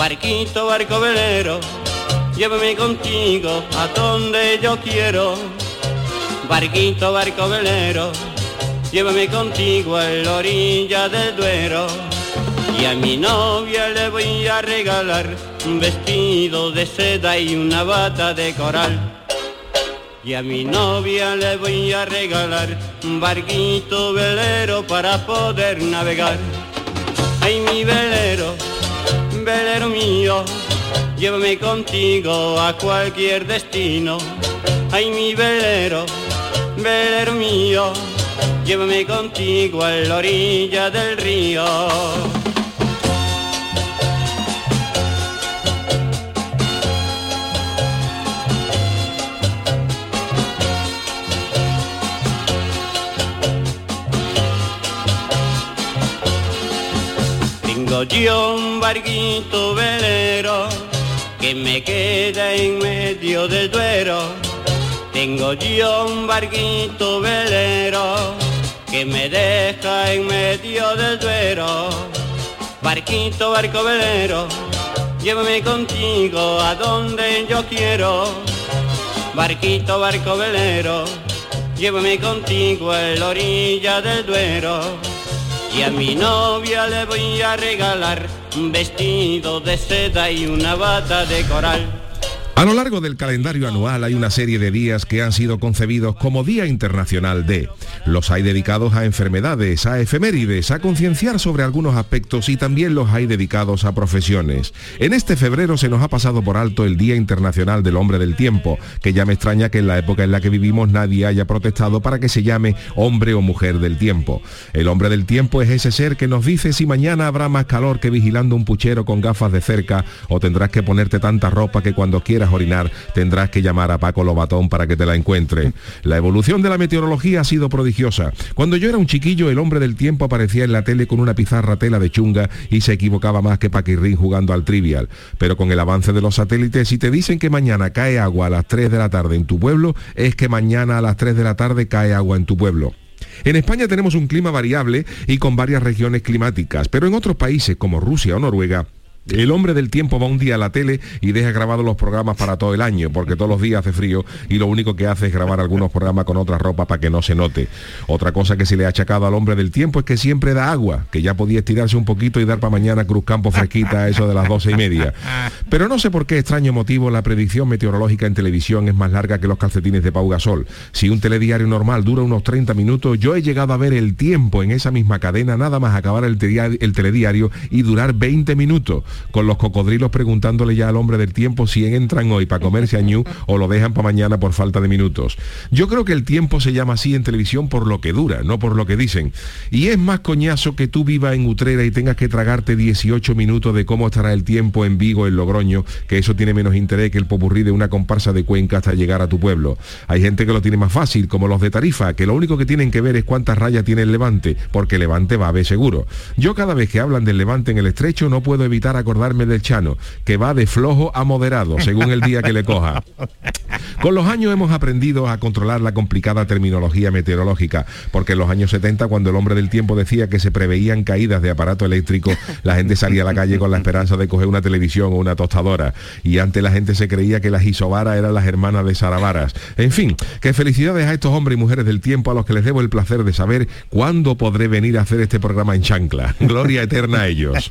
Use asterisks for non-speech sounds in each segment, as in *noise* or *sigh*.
Barquito, barco velero, llévame contigo a donde yo quiero. Barquito, barco velero, llévame contigo a la orilla del Duero. Y a mi novia le voy a regalar un vestido de seda y una bata de coral. Y a mi novia le voy a regalar un barquito velero para poder navegar. Ay, mi velero, velero mío, llévame contigo a cualquier destino. Ay, mi velero, velero mío, llévame contigo a la orilla del río. Tengo yo barquito velero que me queda en medio del duero. Tengo yo un barquito velero que me deja en medio del duero. Barquito, barco velero, llévame contigo a donde yo quiero. Barquito, barco velero, llévame contigo a la orilla del duero. Y a mi novia le voy a regalar un vestido de seda y una bata de coral. A lo largo del calendario anual hay una serie de días que han sido concebidos como Día Internacional de. Los hay dedicados a enfermedades, a efemérides, a concienciar sobre algunos aspectos y también los hay dedicados a profesiones. En este febrero se nos ha pasado por alto el Día Internacional del Hombre del Tiempo, que ya me extraña que en la época en la que vivimos nadie haya protestado para que se llame hombre o mujer del tiempo. El hombre del tiempo es ese ser que nos dice si mañana habrá más calor que vigilando un puchero con gafas de cerca o tendrás que ponerte tanta ropa que cuando quieras orinar tendrás que llamar a Paco Lobatón para que te la encuentre. La evolución de la meteorología ha sido prodigiosa. Cuando yo era un chiquillo, el hombre del tiempo aparecía en la tele con una pizarra tela de chunga y se equivocaba más que Paquirrín jugando al trivial. Pero con el avance de los satélites, si te dicen que mañana cae agua a las 3 de la tarde en tu pueblo, es que mañana a las 3 de la tarde cae agua en tu pueblo. En España tenemos un clima variable y con varias regiones climáticas, pero en otros países como Rusia o Noruega, el hombre del tiempo va un día a la tele y deja grabados los programas para todo el año, porque todos los días hace frío y lo único que hace es grabar algunos programas con otra ropa para que no se note. Otra cosa que se le ha achacado al hombre del tiempo es que siempre da agua, que ya podía estirarse un poquito y dar para mañana Cruz Campo fresquita a eso de las doce y media. Pero no sé por qué extraño motivo la predicción meteorológica en televisión es más larga que los calcetines de Pau Gasol. Si un telediario normal dura unos 30 minutos, yo he llegado a ver el tiempo en esa misma cadena nada más acabar el, el telediario y durar 20 minutos con los cocodrilos preguntándole ya al hombre del tiempo si entran hoy para comerse a o lo dejan para mañana por falta de minutos. Yo creo que el tiempo se llama así en televisión por lo que dura, no por lo que dicen. Y es más coñazo que tú vivas en Utrera y tengas que tragarte 18 minutos de cómo estará el tiempo en Vigo, en Logroño, que eso tiene menos interés que el popurrí de una comparsa de Cuenca hasta llegar a tu pueblo. Hay gente que lo tiene más fácil, como los de Tarifa, que lo único que tienen que ver es cuántas rayas tiene el Levante, porque Levante va a ver seguro. Yo cada vez que hablan del Levante en el estrecho no puedo evitar acordarme del Chano, que va de flojo a moderado, según el día que le coja. Con los años hemos aprendido a controlar la complicada terminología meteorológica, porque en los años 70, cuando el hombre del tiempo decía que se preveían caídas de aparato eléctrico, la gente salía a la calle con la esperanza de coger una televisión o una tostadora. Y antes la gente se creía que las isobaras eran las hermanas de Saravaras. En fin, que felicidades a estos hombres y mujeres del tiempo a los que les debo el placer de saber cuándo podré venir a hacer este programa en chancla. Gloria eterna a ellos.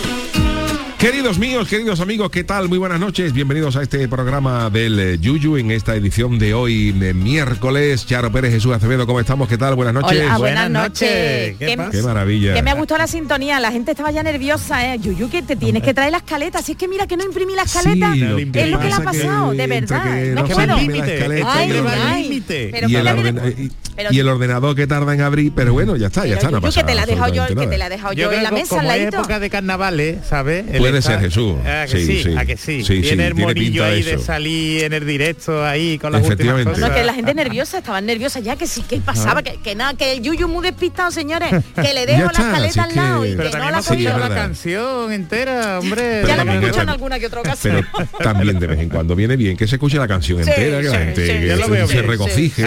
Queridos míos, queridos amigos, ¿qué tal? Muy buenas noches. Bienvenidos a este programa del eh, Yuyu en esta edición de hoy, de miércoles. Charo Pérez, Jesús Acevedo, ¿cómo estamos? ¿Qué tal? Buenas noches. Hola, buenas, noches. ¿Qué Que- pasa? Qué maravilla. Que me ha gustado la sintonía, la gente estaba ya nerviosa, ¿eh? Yuyu, que te tienes que traer la escaleta. Si es que mira que no imprimí la escaleta, Sí, lo es lo que le ha pasa pasado, que de verdad. que No no es que la límite. y el- la ordenador que tarda en abrir, pero bueno, ya está, ya está, no Yuyu, pasa que te la he dejado yo, que te la he dejado Yo en la mesa es ladito. época de carnavales, ¿sabes? Puede está- ser, Jesús. ¿A que Sí, sí? sí. ¿A que sí? Sí, sí, tiene el tiene monillo pinta de ahí de eso. salir en el directo ahí con las últimas cosas. No, que la gente nerviosa, estaban nerviosa ya, que sí, que pasaba, que, que nada, que el Yuyu muy despistado, señores, que le *laughs* dejo la está, escaleta si al lado que- y Pero que no la cogió. la canción entera, hombre. Ya la hemos también escuchado en alguna que otra ocasión. Pero *laughs* también de vez en cuando viene bien que se escuche la canción entera, que la gente se, veo regocije.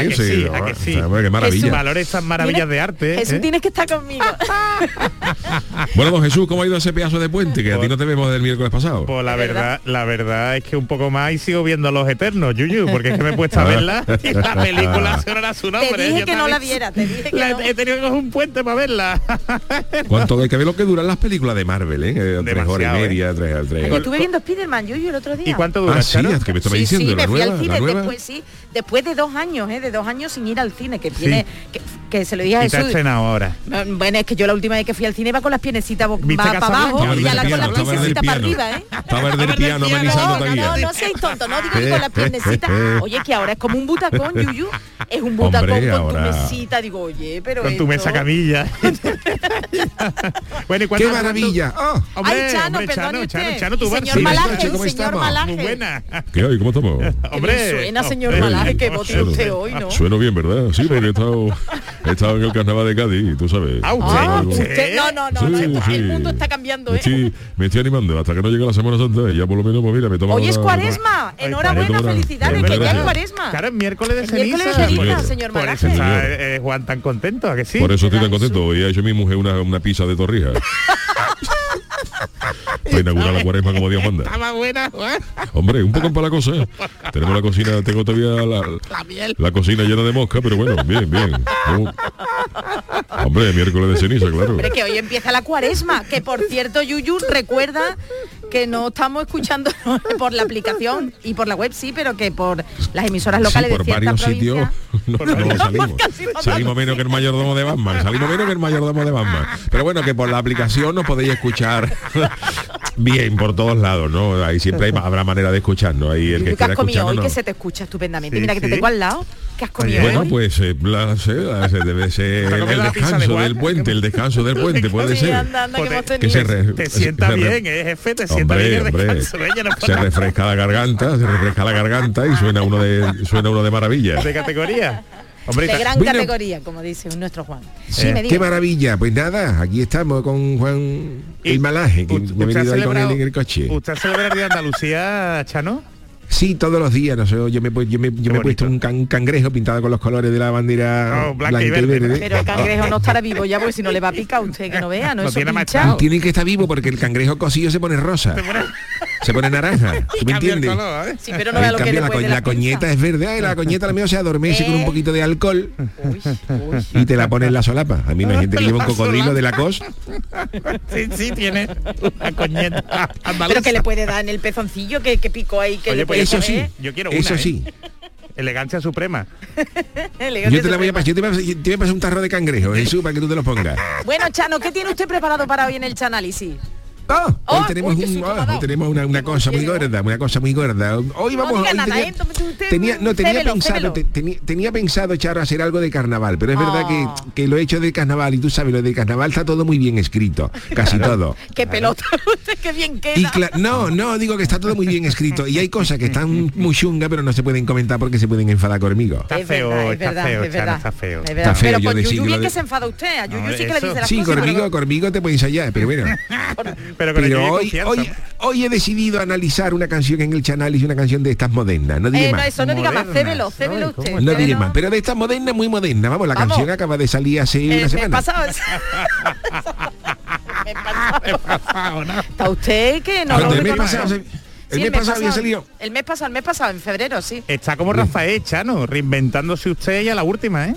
Ah, qué maravilla. Valore estas maravillas de arte. Jesús, ¿eh? tienes que estar conmigo. *laughs* Bueno, don Jesús, ¿cómo ha ido ese pedazo de puente? Que a ti no te del miércoles pasado. Pues la ¿De verdad? la verdad es que un poco más y sigo viendo Los Eternos, Yuyu, porque es que me he puesto a *laughs* verla y la película *laughs* se era su nombre. Te dije Yo que no la viera, te dije que La- no. He tenido que coger un puente para verla. *laughs* ¿Cuánto hay que ver lo que duran las películas de Marvel, eh? Eh, Tres horas y media, tres, tres. Yo estuve viendo Spiderman Yuyu el otro día. ¿Y cuánto dura, Ah, sí, es que me estaba Sí, diciendo, sí, la me fui nueva, al cine después, sí, después de dos años, ¿eh? de dos años sin ir al cine, que viene, que, que se lo dije a Y te Jesús. ahora. Bueno, es que yo la última vez que fui al cine iba con las piernecitas bo- ¿Viste va para abajo y a la con las piernecitas para arriba, ¿eh? *laughs* Estaba el del piano No, amenizando no, todavía. no, no seáis tonto, no digo que con las piernecitas. *laughs* Oye, que ahora es como un butacón, *laughs* Yuyu. Es un butacón Hombre, con ahora- tu mesita. Digo, oye, pero Con tu mesa camilla. bueno, ¿y cuánto- ¡Qué maravilla! ¡Ah! Hombre, Ay, Chano, hombre, Chano. Chano, Chano, tu señor Malaje, noche, ¿cómo señor estamos? Malaje. Muy buena. ¿Qué hay? ¿Cómo estamos? Hombre, suena, señor. Malaje, qué voz tiene usted hoy, ¿no? Sueno bien, ¿verdad? Sí, porque he estado, he estado en el carnaval de Cádiz, tú sabes. Ah, usted, Ah, Algo- usted, no, no, no, no, Sí, esto- sí. el mundo está cambiando, Me ¿eh? estoy, me estoy animando hasta que no llegue la Semana Santa y ya por lo menos, pues mira, me tomo Hoy es cuaresma, enhorabuena, felicidades, que ya es cuaresma. Claro, es miércoles de El ceniza. miércoles de ceniza, Señor. Por eso está eh, Juan tan contento, ¿a que sí? Por eso estoy tan ¿Verdad, contento. Hoy ha hecho mi mujer una, una pizza de torrija. *laughs* *laughs* Para inaugurar la cuaresma como Dios manda. Estaba buena, Juan. Hombre, un poco para la cosa. Tenemos la cocina, tengo todavía la, la cocina llena de mosca, pero bueno, bien, bien. Uh. Hombre, miércoles de ceniza, claro. Hombre, que hoy empieza la cuaresma, que por cierto, Yuyu, recuerda que no estamos escuchando *laughs* por la aplicación y por la web sí, pero que por las emisoras locales Sí, por de varios sitios *laughs* no, no salimos. Salimos menos que el mayordomo de Batman. Salimos menos que el mayordomo de Batman. Pero bueno, que por la aplicación nos podéis escuchar *laughs* bien por todos lados, ¿no? Ahí siempre hay- habrá manera de escucharnos. Ahí el que se te escucha estupendamente. Sí, Mira que te tengo al lado. ¿Qué has comido Bueno, hoy? pues eh, la- sé, la- se debe ser ¿Te el, de descanso del puente, el descanso del *laughs* puente, puede Sí, ser. anda, anda, que hemos Joder, Que se tenido. re- Te sienta se re- bien, eh, jefe, te sienta Hombre, bien el hombre, descanso. ¿eh? Ya no se refresca la garganta, se refresca la garganta y suena uno de suena uno de maravilla. de categoría. Hombre, De gran Bueno. categoría, como dice nuestro Juan. Sí, Eh, Qué maravilla, pues nada, aquí estamos con Juan Y- el malaje, que ¿Usted- me he usted ha venido ahí con él en el coche. ¿Usted celebra el Día de Andalucía, Chano? Sí, todos los días, no sé, yo me, he pu- yo me, yo me he puesto un can- cangrejo pintado con los colores de la bandera Oh, blanca y verde. Pero el cangrejo no estará vivo ya, porque si no le va a picar a usted, que no vea, no, No tiene. Tiene que estar vivo porque el cangrejo cocido se pone rosa, se pone naranja, *laughs* ¿tú me entiendes? color, ¿eh? Sí, pero no vea lo que la, co- la la coñeta es verde, ay, la coñeta la mío se adormece con un Eh. poquito de alcohol Uy, uy. y te la pone en la solapa. A mí no hay gente que lleva un *laughs* cocodrilo de la cos. Sí, sí, tiene una coñeta. Pero que le puede dar en el pezoncillo, que, que pico ahí, que Oye, le pues puede Eso sí. Yo quiero una, eso ¿eh? sí. Elegancia suprema. *laughs* Yo te la voy a suprema. pasar, yo te voy a pasar- yo te voy a pasar un tarro de cangrejo, Jesús, para que tú te lo pongas. Bueno, Chano, ¿qué tiene usted preparado para hoy en el Chanálisis? Ah, hoy Oh, tenemos, uy, un- ah, hoy tenemos una, una ¿Qué cosa muy gorda, una cosa muy gorda. Hoy vamos diga hoy nada, tenía, ¿eh? Usted tenía- no tenía cébelo, pensado, cébelo. te- tenía, tenía pensado Charo hacer algo de carnaval, pero es verdad que, Oh. que lo he hecho de carnaval y tú sabes, lo de carnaval está todo muy bien escrito, casi todo. *laughs* Qué pelota, *laughs* usted qué bien queda. Y cla- no, no, digo que está todo muy bien escrito y hay cosas que están muy chungas, pero no se pueden comentar porque se pueden enfadar conmigo. Está Es feo, verdad, está feo, es Chano, verdad. está feo. Es verdad. Está feo, Pero yo con decir Yuyu lo bien de- que se enfada usted. A Yuyu No, sí que le dice las Sí, cosas. conmigo, conmigo te puedes ensayar, pero bueno. Pero con hoy, hoy, hoy he decidido analizar una canción en el canal y una canción de estas modernas. No diré Eh, no, más. eso no diga más, Modernas. cébelo, cébelo Ay, ¿cómo usted. No diré más, pero de esta moderna, muy moderna. Vamos, la Vamos. canción acaba de salir hace Eh, una semana. *laughs* me. Ah, *laughs* ¿o no? Está usted que no Cuando lo me pasado, se- el Sí, mes pasado había salido. El mes pasado, el mes pasado, en febrero, sí. Está como Rafael Chano, reinventándose usted ya la última, ¿eh?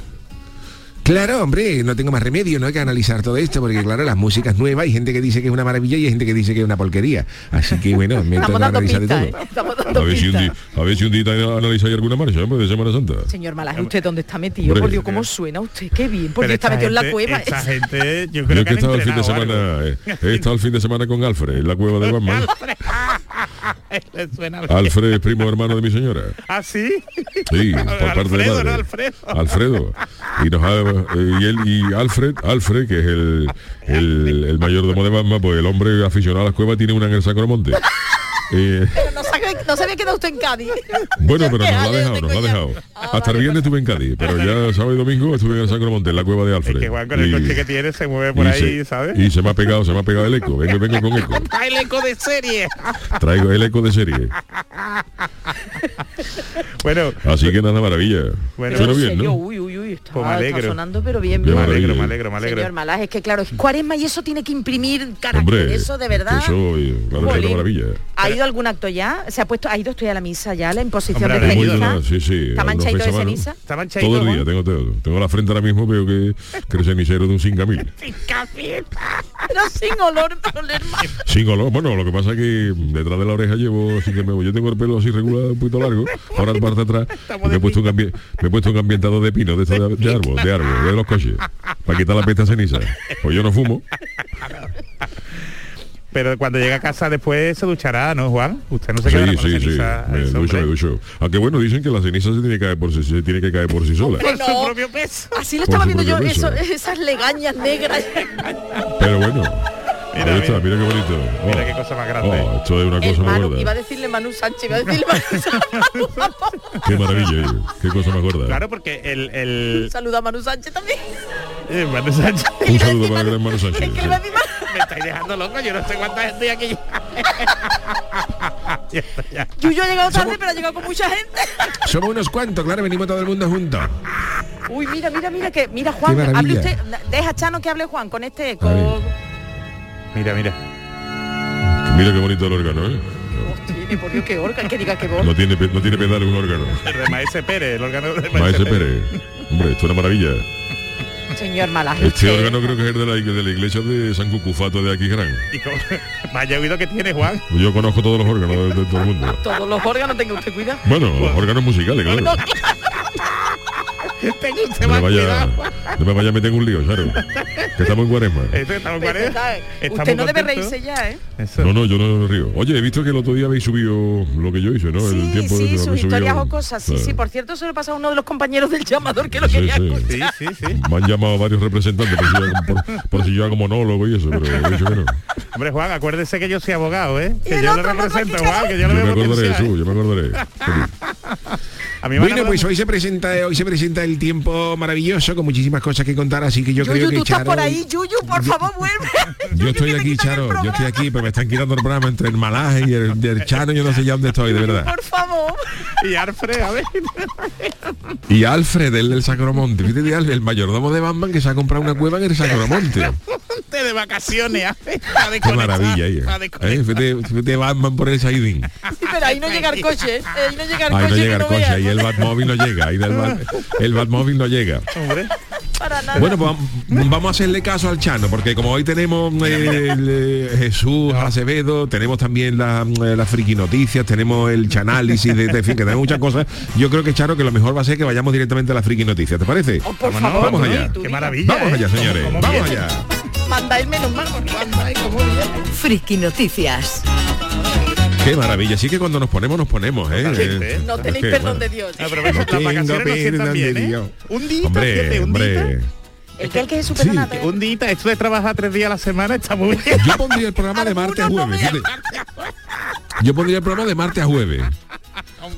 Claro, hombre, no tengo más remedio, no hay que analizar todo esto, porque claro, las músicas nuevas, hay gente que dice que es una maravilla y hay gente que dice que es una porquería. Así que bueno, me toca analizar de todo. ¿eh? A ver, si un día, a ver si un día analizáis alguna marcha, hombre, de Semana Santa. Señor Malaje, ¿usted dónde está metido? Hombre, por Dios, ¿cómo suena usted? Qué bien, porque está metido en la cueva. Esta *laughs* gente, yo creo he que han estado el fin de semana, eh, he estado el fin de semana con Alfred, en la cueva de *laughs* Batman. *laughs* Le suena bien. Alfred es primo hermano de mi señora. ¿Ah, sí? Sí, *laughs* por parte de Alfredo, madre. ¿no? Alfredo. Alfredo. Y nos ha- eh, y él y Alfred, Alfred, que es el, el, el mayordomo de Batman, pues el hombre aficionado a las cuevas tiene una en el Sacromonte. Eh, Pero no, sabe- no se había quedado usted en Cádiz. bueno, pero *laughs* nos lo ha dejado, nos lo ha dejado. Ah, Hasta el viernes estuve en Cádiz, pero ya sábado y domingo estuve en el Sacromonte, en la cueva de Es Alfred. que Juan con el Y- coche que tiene se mueve por ahí, se, ¿sabes? Y se me ha pegado, se me ha pegado el eco. Vengo, vengo con eco. *laughs* ¡Ah, el eco de serie! Traigo el eco de serie. bueno, Así que nada, maravilla. Bueno, Suena en bien, ¿no? uy, uy, uy, está, Pues me alegro. está sonando, pero bien, bien. me alegro, me alegro, me alegro. Señor Malaje, es que claro, es cuaresma y eso tiene que imprimir carácter, Hombre, eso de verdad. Eso, eh, claro, es una maravilla. ¿Ha ido algún acto ya? ¿Se ha puesto, ha ido usted a la misa ya, la imposición Hombre, de ceniza? buena, sí, sí. ¿Está manchadito de ceniza? Está manchadito, Todo el día tengo todo. Tengo la frente ahora mismo, veo que, que el cenicero de un 5000. Pero *laughs* sin olor. *laughs* Sin olor. Bueno, lo que pasa es que detrás de la oreja llevo así que me Yo tengo el pelo así regular, un poquito largo. Ahora parte de atrás me he puesto un me he puesto un ambientador de pino de, estos de, de árbol, de árbol, de los coches. Para quitar la pesta ceniza. Pues yo no fumo. *laughs* Pero cuando llega a casa después se duchará, ¿no, Juan? Usted no se Sí, queda con sí, la sí. ceniza. Me eso, ducho, me ducho. Aunque bueno, dicen que la ceniza se tiene que caer por sí, se tiene que caer por sí sola. Por su No. propio peso. Así lo Por estaba su viendo yo, eso, esas legañas negras. Pero bueno. Mira, ahí está, mira. mira qué bonito. Mira Oh, qué cosa más grande. oh, esto es una cosa Manu, gorda. iba a decirle Manu Sánchez, iba a decirle Manu *laughs* Sánchez. Qué maravilla, oye. qué cosa más gorda. Claro, porque el... el Saluda a Manu Sánchez también. eh, Manu Sánchez, Un saludo para el gran Manu Sánchez. Es que le me estáis dejando loco, yo no sé cuánta gente hay aquí. *laughs* Yuyo ha llegado tarde, pero ha llegado con mucha gente. Somos unos cuantos, claro, venimos todo el mundo juntos. Uy, mira, mira, mira que. Mira, Juan, hable usted. Deja Chano que hable Juan con este eco. Mira, mira. Mira qué bonito el órgano, ¿eh? Tiene, por Dios, qué orca, que diga que voz. No tiene, no tiene pedal un órgano. El de Maese Pérez, el órgano de Maese, Maese Pérez. Pérez. Hombre, esto es una maravilla. Señor Malaje. Este órgano creo que es el de la, de la iglesia de San Cucufato de Aquisgrán. Y *laughs* como- Vaya oído que tiene Juan. Yo conozco todos los órganos de, de todo el mundo. Todos los órganos, tenga usted cuidado. Bueno, órganos musicales, claro. Tengo usted No me vaya, cuidado. no me vaya a meter en un lío, claro. Que estamos en cuaresma. Esto estamos. Estamos Usted no debe reírse ya, ¿eh? Eso. No, no, yo no me río. Oye, he visto que el otro día habéis subido lo que yo hice, ¿no? Sí, el tiempo sí, de sus historias subido- o cosas. Sí, Claro. sí, por cierto, se lo pasa a uno de los compañeros del llamador que lo Sí, quería sí. escuchar. Sí, sí, sí. Me han llamado varios representantes por si, yo, hago- por, por si yo hago monólogo y eso, pero he dicho que no. Hombre, Juan, acuérdese que yo soy abogado, ¿eh? Que yo no represento, Juan, que yo Yo le me acordaré, Jesús, yo me acordaré. A mí me han Bueno, pues hoy se presenta hoy se presenta el tiempo maravilloso con muchísimas cosas que contar, así que yo creo Yuyu, que tú estás Charo- por ahí, Yuyu, por favor, vuelve. *laughs* Yo estoy que aquí, Charo, yo estoy aquí, pero me están quitando el programa entre el malaje y el, el Chano, yo no sé ya dónde estoy, de verdad. Por favor. Y Alfred, a ver. Y Alfred, el del Sacromonte, fíjate, el mayordomo de Batman que se ha comprado una cueva en el Sacromonte. De vacaciones, a Qué maravilla, ella. ¿Eh? Fíjate, fíjate Batman por el Saidín. Sí, pero ahí no llega el coche. ¿eh? Ahí no llega el Ahí coche. no que llega el no coche, veas, el Batmóvil no llega, ahí el, Bat- el Batmóvil no llega. Hombre, Para nada. Bueno, pues vam- vamos a hacerle caso al Chano, porque como hoy tenemos eh, el, eh, Jesús Acevedo, tenemos también la, eh, las friki noticias, tenemos el chanálisis, de, de- en fin, que tenemos muchas cosas. Yo creo que, Chano, que lo mejor va a ser que vayamos directamente a las friki noticias, ¿te parece? Oh, por Vámonos, favor, vamos allá. qué maravilla. Vamos ¿eh? allá, señores, Cómo vamos allá. Mandáis menos mal. porque mandáis como viene. Friki Noticias. Qué maravilla, sí que cuando nos ponemos, nos ponemos, ¿eh? Eh, No es tenéis que, perdón bueno. de Dios. Ah, pero No las vacaciones no bien, ¿eh? Un día, Hombre, hombre. El que el que es su Sí, que un día, esto de trabajar tres días a la semana está muy bien. Yo pondría el programa de martes a no jueves. Yo pondría el programa de martes a jueves.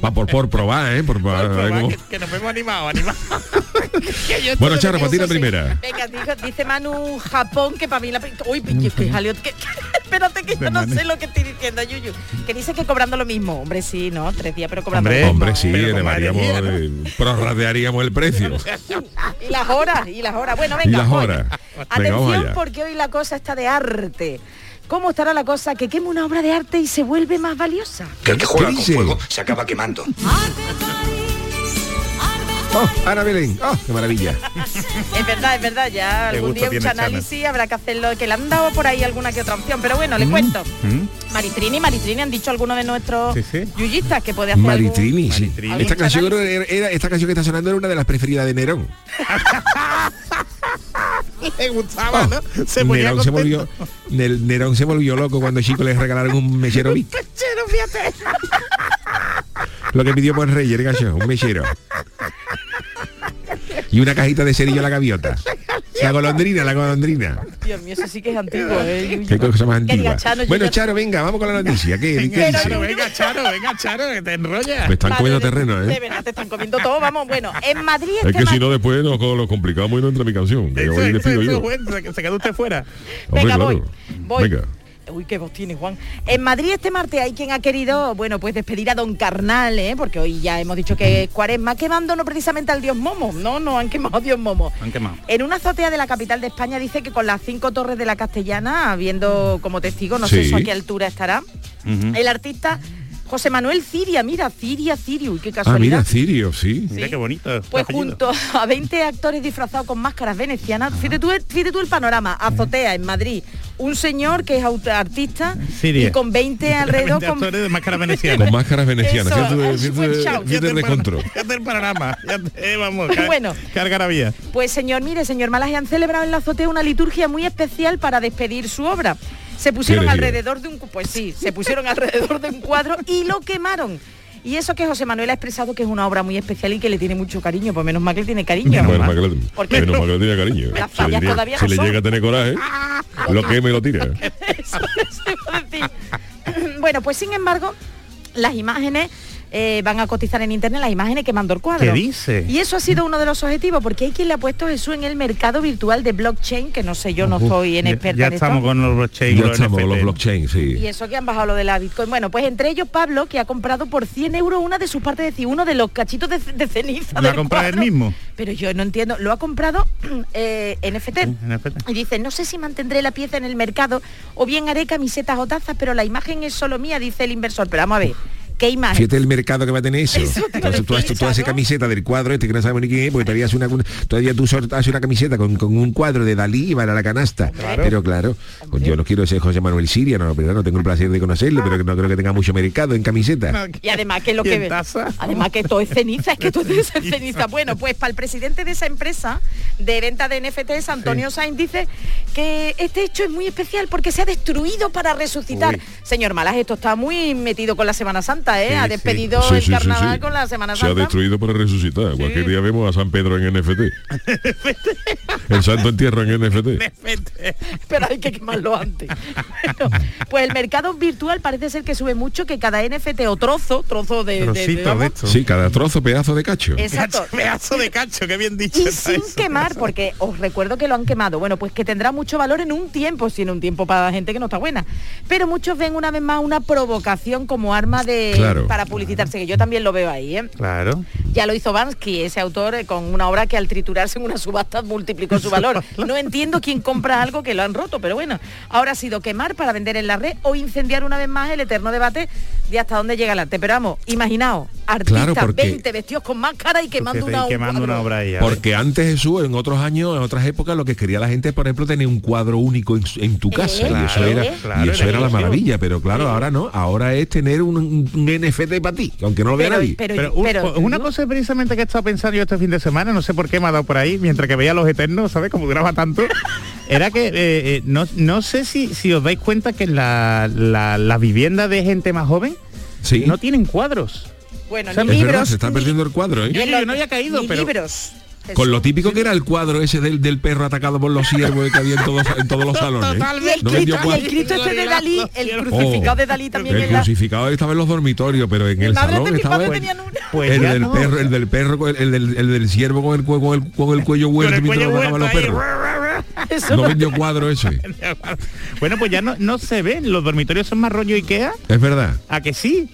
Va por, por probar, ¿eh? Por, probar, que, que nos vemos animados, animados. *laughs* Bueno, Charo, para ti la sí. primera. Venga, dijo- dice Manu Japón que para mí la... Uy, que, que jaleo- que- *laughs* espérate que yo no sé lo que estoy diciendo, Yuyu. Que dice que cobrando lo mismo. Hombre, sí, ¿no? Tres días, pero cobrando Hombre, lo mismo. Hombre, sí, elevaríamos, eh, prorratearíamos el precio. *laughs* Y las horas, y las horas. Bueno, Y venga, las voy. horas. Venga, Atención porque hoy la cosa está de arte. ¿Cómo estará la cosa que quema una obra de arte y se vuelve más valiosa? Que el que juega ¿Qué con fuego se acaba quemando. Oh, Ana Belén, oh, qué maravilla. Es verdad, es verdad, ya algún día mucho análisis habrá que hacerlo, que le han dado por ahí alguna que otra opción, pero bueno, le cuento. ¿Mm? Maritrini, Maritrini han dicho algunos de nuestros Sí, sí. yuyistas que puede hacer algún- Maritrini, sí. Maritrini. Esta canción, Algún era, era- esta canción que está sonando era una de las preferidas de Nerón. *laughs* *laughs* Le gustaba, ¿no? Se Oh, ponía Nerón se volvió Ner- Nerón se volvió loco cuando Chico le regalaron un mechero *laughs* Vic. Lo que pidió por Reyes, gallo, un mechero. Y una cajita de cerillo a la gaviota. La golondrina, la golondrina. Dios mío, eso sí que es *laughs* antiguo, ¿eh? Yuyu? Qué cosa más Que diga, antigua. Chano, yo bueno, ya- Charo, venga, vamos con la noticia. ¿Qué, qué Venga, dice? Charo, venga, Charo, venga, Charo, que te enrolla. Me están Vale, comiendo terreno, De ¿eh? verdad, te están comiendo todo, vamos, bueno, en Madrid Es este que si no después nos lo complicamos y no entra mi canción. Que Eso, hoy eso, despido eso yo. es bueno, se- quedó usted fuera. Hombre, Venga, claro. voy, voy. Venga. Uy, qué voz tiene, Juan. En Madrid este martes hay quien ha querido, bueno, pues despedir a Don Carnal, ¿eh? Porque hoy ya hemos dicho que es cuaresma, quemando no precisamente al dios Momo, no, no han quemado dios Momo. Han quemado. En una azotea de la capital de España dice que con las cinco torres de la Castellana, viendo como testigo, no sé eso a qué altura estará, el artista José Manuel Ciria, mira, Ciria, Cirio, qué Ah, casualidad. mira, Cirio, sí. Mira qué bonito. Pues junto a 20 actores disfrazados con máscaras venecianas, fíjate tú, fíjate tú el panorama, azotea en Madrid, un señor que es artista Siria. y con 20 alrededor 20 con... actores de máscara veneciana. Con máscaras venecianas. Eso, Fíjate, el panorama. Eh, vamos, car- Bueno. carga. Pues señor, mire, señor Malaje, han celebrado en la azotea una liturgia muy especial para despedir su obra. Se pusieron alrededor de un... Pues sí, se pusieron *laughs* alrededor de un cuadro y lo quemaron. Y eso que José Manuel ha expresado que es una obra muy especial y que le tiene mucho cariño, pues menos mal que le tiene cariño. Menos mal que le- Porque- menos mal que le tiene cariño. Las Si le todavía no le son. llega a tener coraje, *laughs* lo que me lo tira. Eso, eso decir. bueno, pues sin embargo, las imágenes eh, van a cotizar en internet las imágenes que mandó el cuadro. ¿Qué dice? Y eso ha sido uno de los objetivos, porque hay quien le ha puesto Jesús en el mercado virtual de blockchain, que no sé, yo no Uf, soy en ya- experta Ya en esto. estamos con los blockchain. Ya los estamos con los blockchain, sí. Y eso que han bajado lo de la Bitcoin. Bueno, pues entre ellos Pablo, que ha comprado por 100 euros una de sus partes, es decir, uno de los cachitos de, de ceniza. ¿Lo ha comprado él mismo? Pero yo no entiendo, lo ha comprado *clears throat* eh, NFT. NFT. Y dice, no sé si mantendré la pieza en el mercado o bien haré camisetas o tazas, pero la imagen es solo mía, dice el inversor. Pero vamos a ver, ¿qué imagen? Fíjate el mercado que va a tener eso. Eso te Entonces tú, haces- tú haces claro. camiseta del cuadro este que no sabemos ni quién es, porque todavía, hace una, todavía tú haces una camiseta con, con un cuadro de Dalí y van a la canasta. Pero claro, pues yo no quiero ser José Manuel Siria, no, pero no tengo el placer de conocerlo, pero que no creo que tenga mucho mercado en camiseta. Y además que lo ¿Y que en ve. taza? Además que todo es ceniza, es que todo es *laughs* ceniza. Bueno, pues para el presidente de esa empresa de venta de NFTs, Antonio Sainz, dice que este hecho es muy especial porque se ha destruido para resucitar. Uy. Señor Malas, esto está muy metido con la Semana Santa, ¿eh? Sí, ha despedido Sí, el sí, sí, carnaval sí. con la Semana Se ha Santa. destruido para resucitar. Cualquier día vemos a San Pedro en NFT. *laughs* el santo entierro en NFT. Pero hay que quemarlo antes. Bueno, pues el mercado virtual parece ser que sube mucho, que cada NFT o trozo, trozo de... de- de- Trocito de vamos, esto. Sí, cada trozo, pedazo de cacho. Exacto. *laughs* Pedazo de cacho, que bien dicho Y sin eso. quemar, porque os recuerdo que lo han quemado. Bueno, pues que tendrá mucho valor en un tiempo, si en un tiempo para la gente que no está buena. Pero muchos ven una vez más una provocación como arma de Claro. para publicitarse, que yo también lo veo ahí, ¿eh? Claro. Ya lo hizo Bansky, ese autor, eh, con una obra que al triturarse en una subasta multiplicó su valor. *laughs* No entiendo quién compra algo que lo han roto, pero bueno, ahora ha sido quemar para vender en la red o incendiar una vez más el eterno debate de hasta dónde llega el arte. Pero vamos, imaginaos, artistas Claro, porque- 20 vestidos con máscara y quemando una, y quemando un una cuadro. obra ahí. Porque antes Jesús, en otros años, en otras épocas, lo que quería la gente, por ejemplo, tener un cuadro único en, tu casa. Eh, y eso claro, era, claro, y eso era era la maravilla. Pero claro, ahora no. Ahora es tener un NFT para ti, aunque no lo vea Pero- nadie. pero- Pero, un- pero- una cosa precisamente que he estado pensando yo este fin de semana, no sé por qué me ha dado por ahí, mientras que veía Los Eternos, ¿sabes? Como duraba tanto, *laughs* era que eh, eh, no, no sé si, si os dais cuenta que la, la, la vivienda de gente más joven sí. no tienen cuadros. Bueno, O sea, ni es libros. verdad, se está ni- perdiendo el cuadro, ¿eh? Yo- yo no había caído, ni pero- libros. Con lo típico que era el cuadro ese del, del perro atacado por los ciervos que había en todos, en todos los *laughs* salones. ¿eh? El, No Cristo, el cuadro. Cristo este de Dalí, el crucificado de Dalí también El en la... crucificado estaba en los dormitorios, pero en el salón de mi estaba padre el, una. Pues el del no. perro, el del perro, con el, el del, el del ciervo con el, con el, con el cuello huerto el mientras lo los perros. *laughs* Eso No no- vendió cuadro ese. *laughs* bueno, pues ya no, no se ven, los dormitorios son más rollo Ikea, Es verdad. ¿a que sí?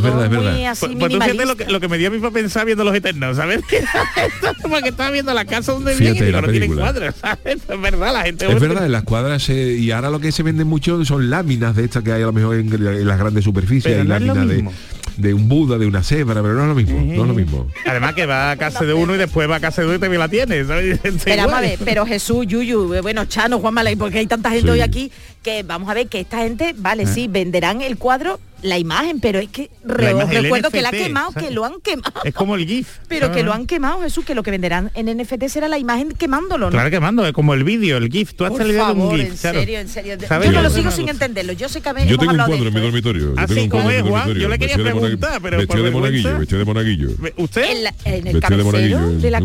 Todo verdad, es muy verdad. así Pues, pues tú lo que, lo que me dio a mí para pensar viendo los eternos, ¿sabes? *laughs* Porque estaba viendo la casa donde viven y no tienen cuadros, *laughs* ¿sabes? Es verdad, la gente... Es verdad, en las cuadras eh, y ahora lo que se vende mucho son láminas de estas que hay a lo mejor en, en las grandes superficies, Pero hay no es lo láminas de, mismo. de un Buda, de una cebra, pero no es lo mismo, no es lo mismo. Además que va a casa de uno y después va a casa de otro y también la tiene, ¿sabes? *laughs* Pero vamos a ver, pero Jesús, Yuyu, eh, bueno, Chano, Juan Malay, porque hay tanta gente Sí. hoy aquí que vamos a ver que esta gente, vale, sí, venderán el cuadro, la imagen, pero es que re- imagen, el recuerdo que la ha quemado, ¿sabes? que lo han quemado. Es como el GIF. *laughs* Pero que lo han quemado, Jesús, que lo que venderán en NFT será la imagen quemándolo, ¿no? Claro que mando, es como el vídeo, el GIF. Tú has Por salido de un favor, GIF, en claro. serio, en serio. ¿Sabes? Yo no Yo- lo sigo sin entenderlo. Yo sé que Yo hemos tengo un cuadro en mi ¿eh? dormitorio. yo Así como es, Juan, yo le quería preguntar, pero vestido de monaguillo, vergüenza. vestido de monaguillo. ¿Usted? En, el de monaguillo, de la un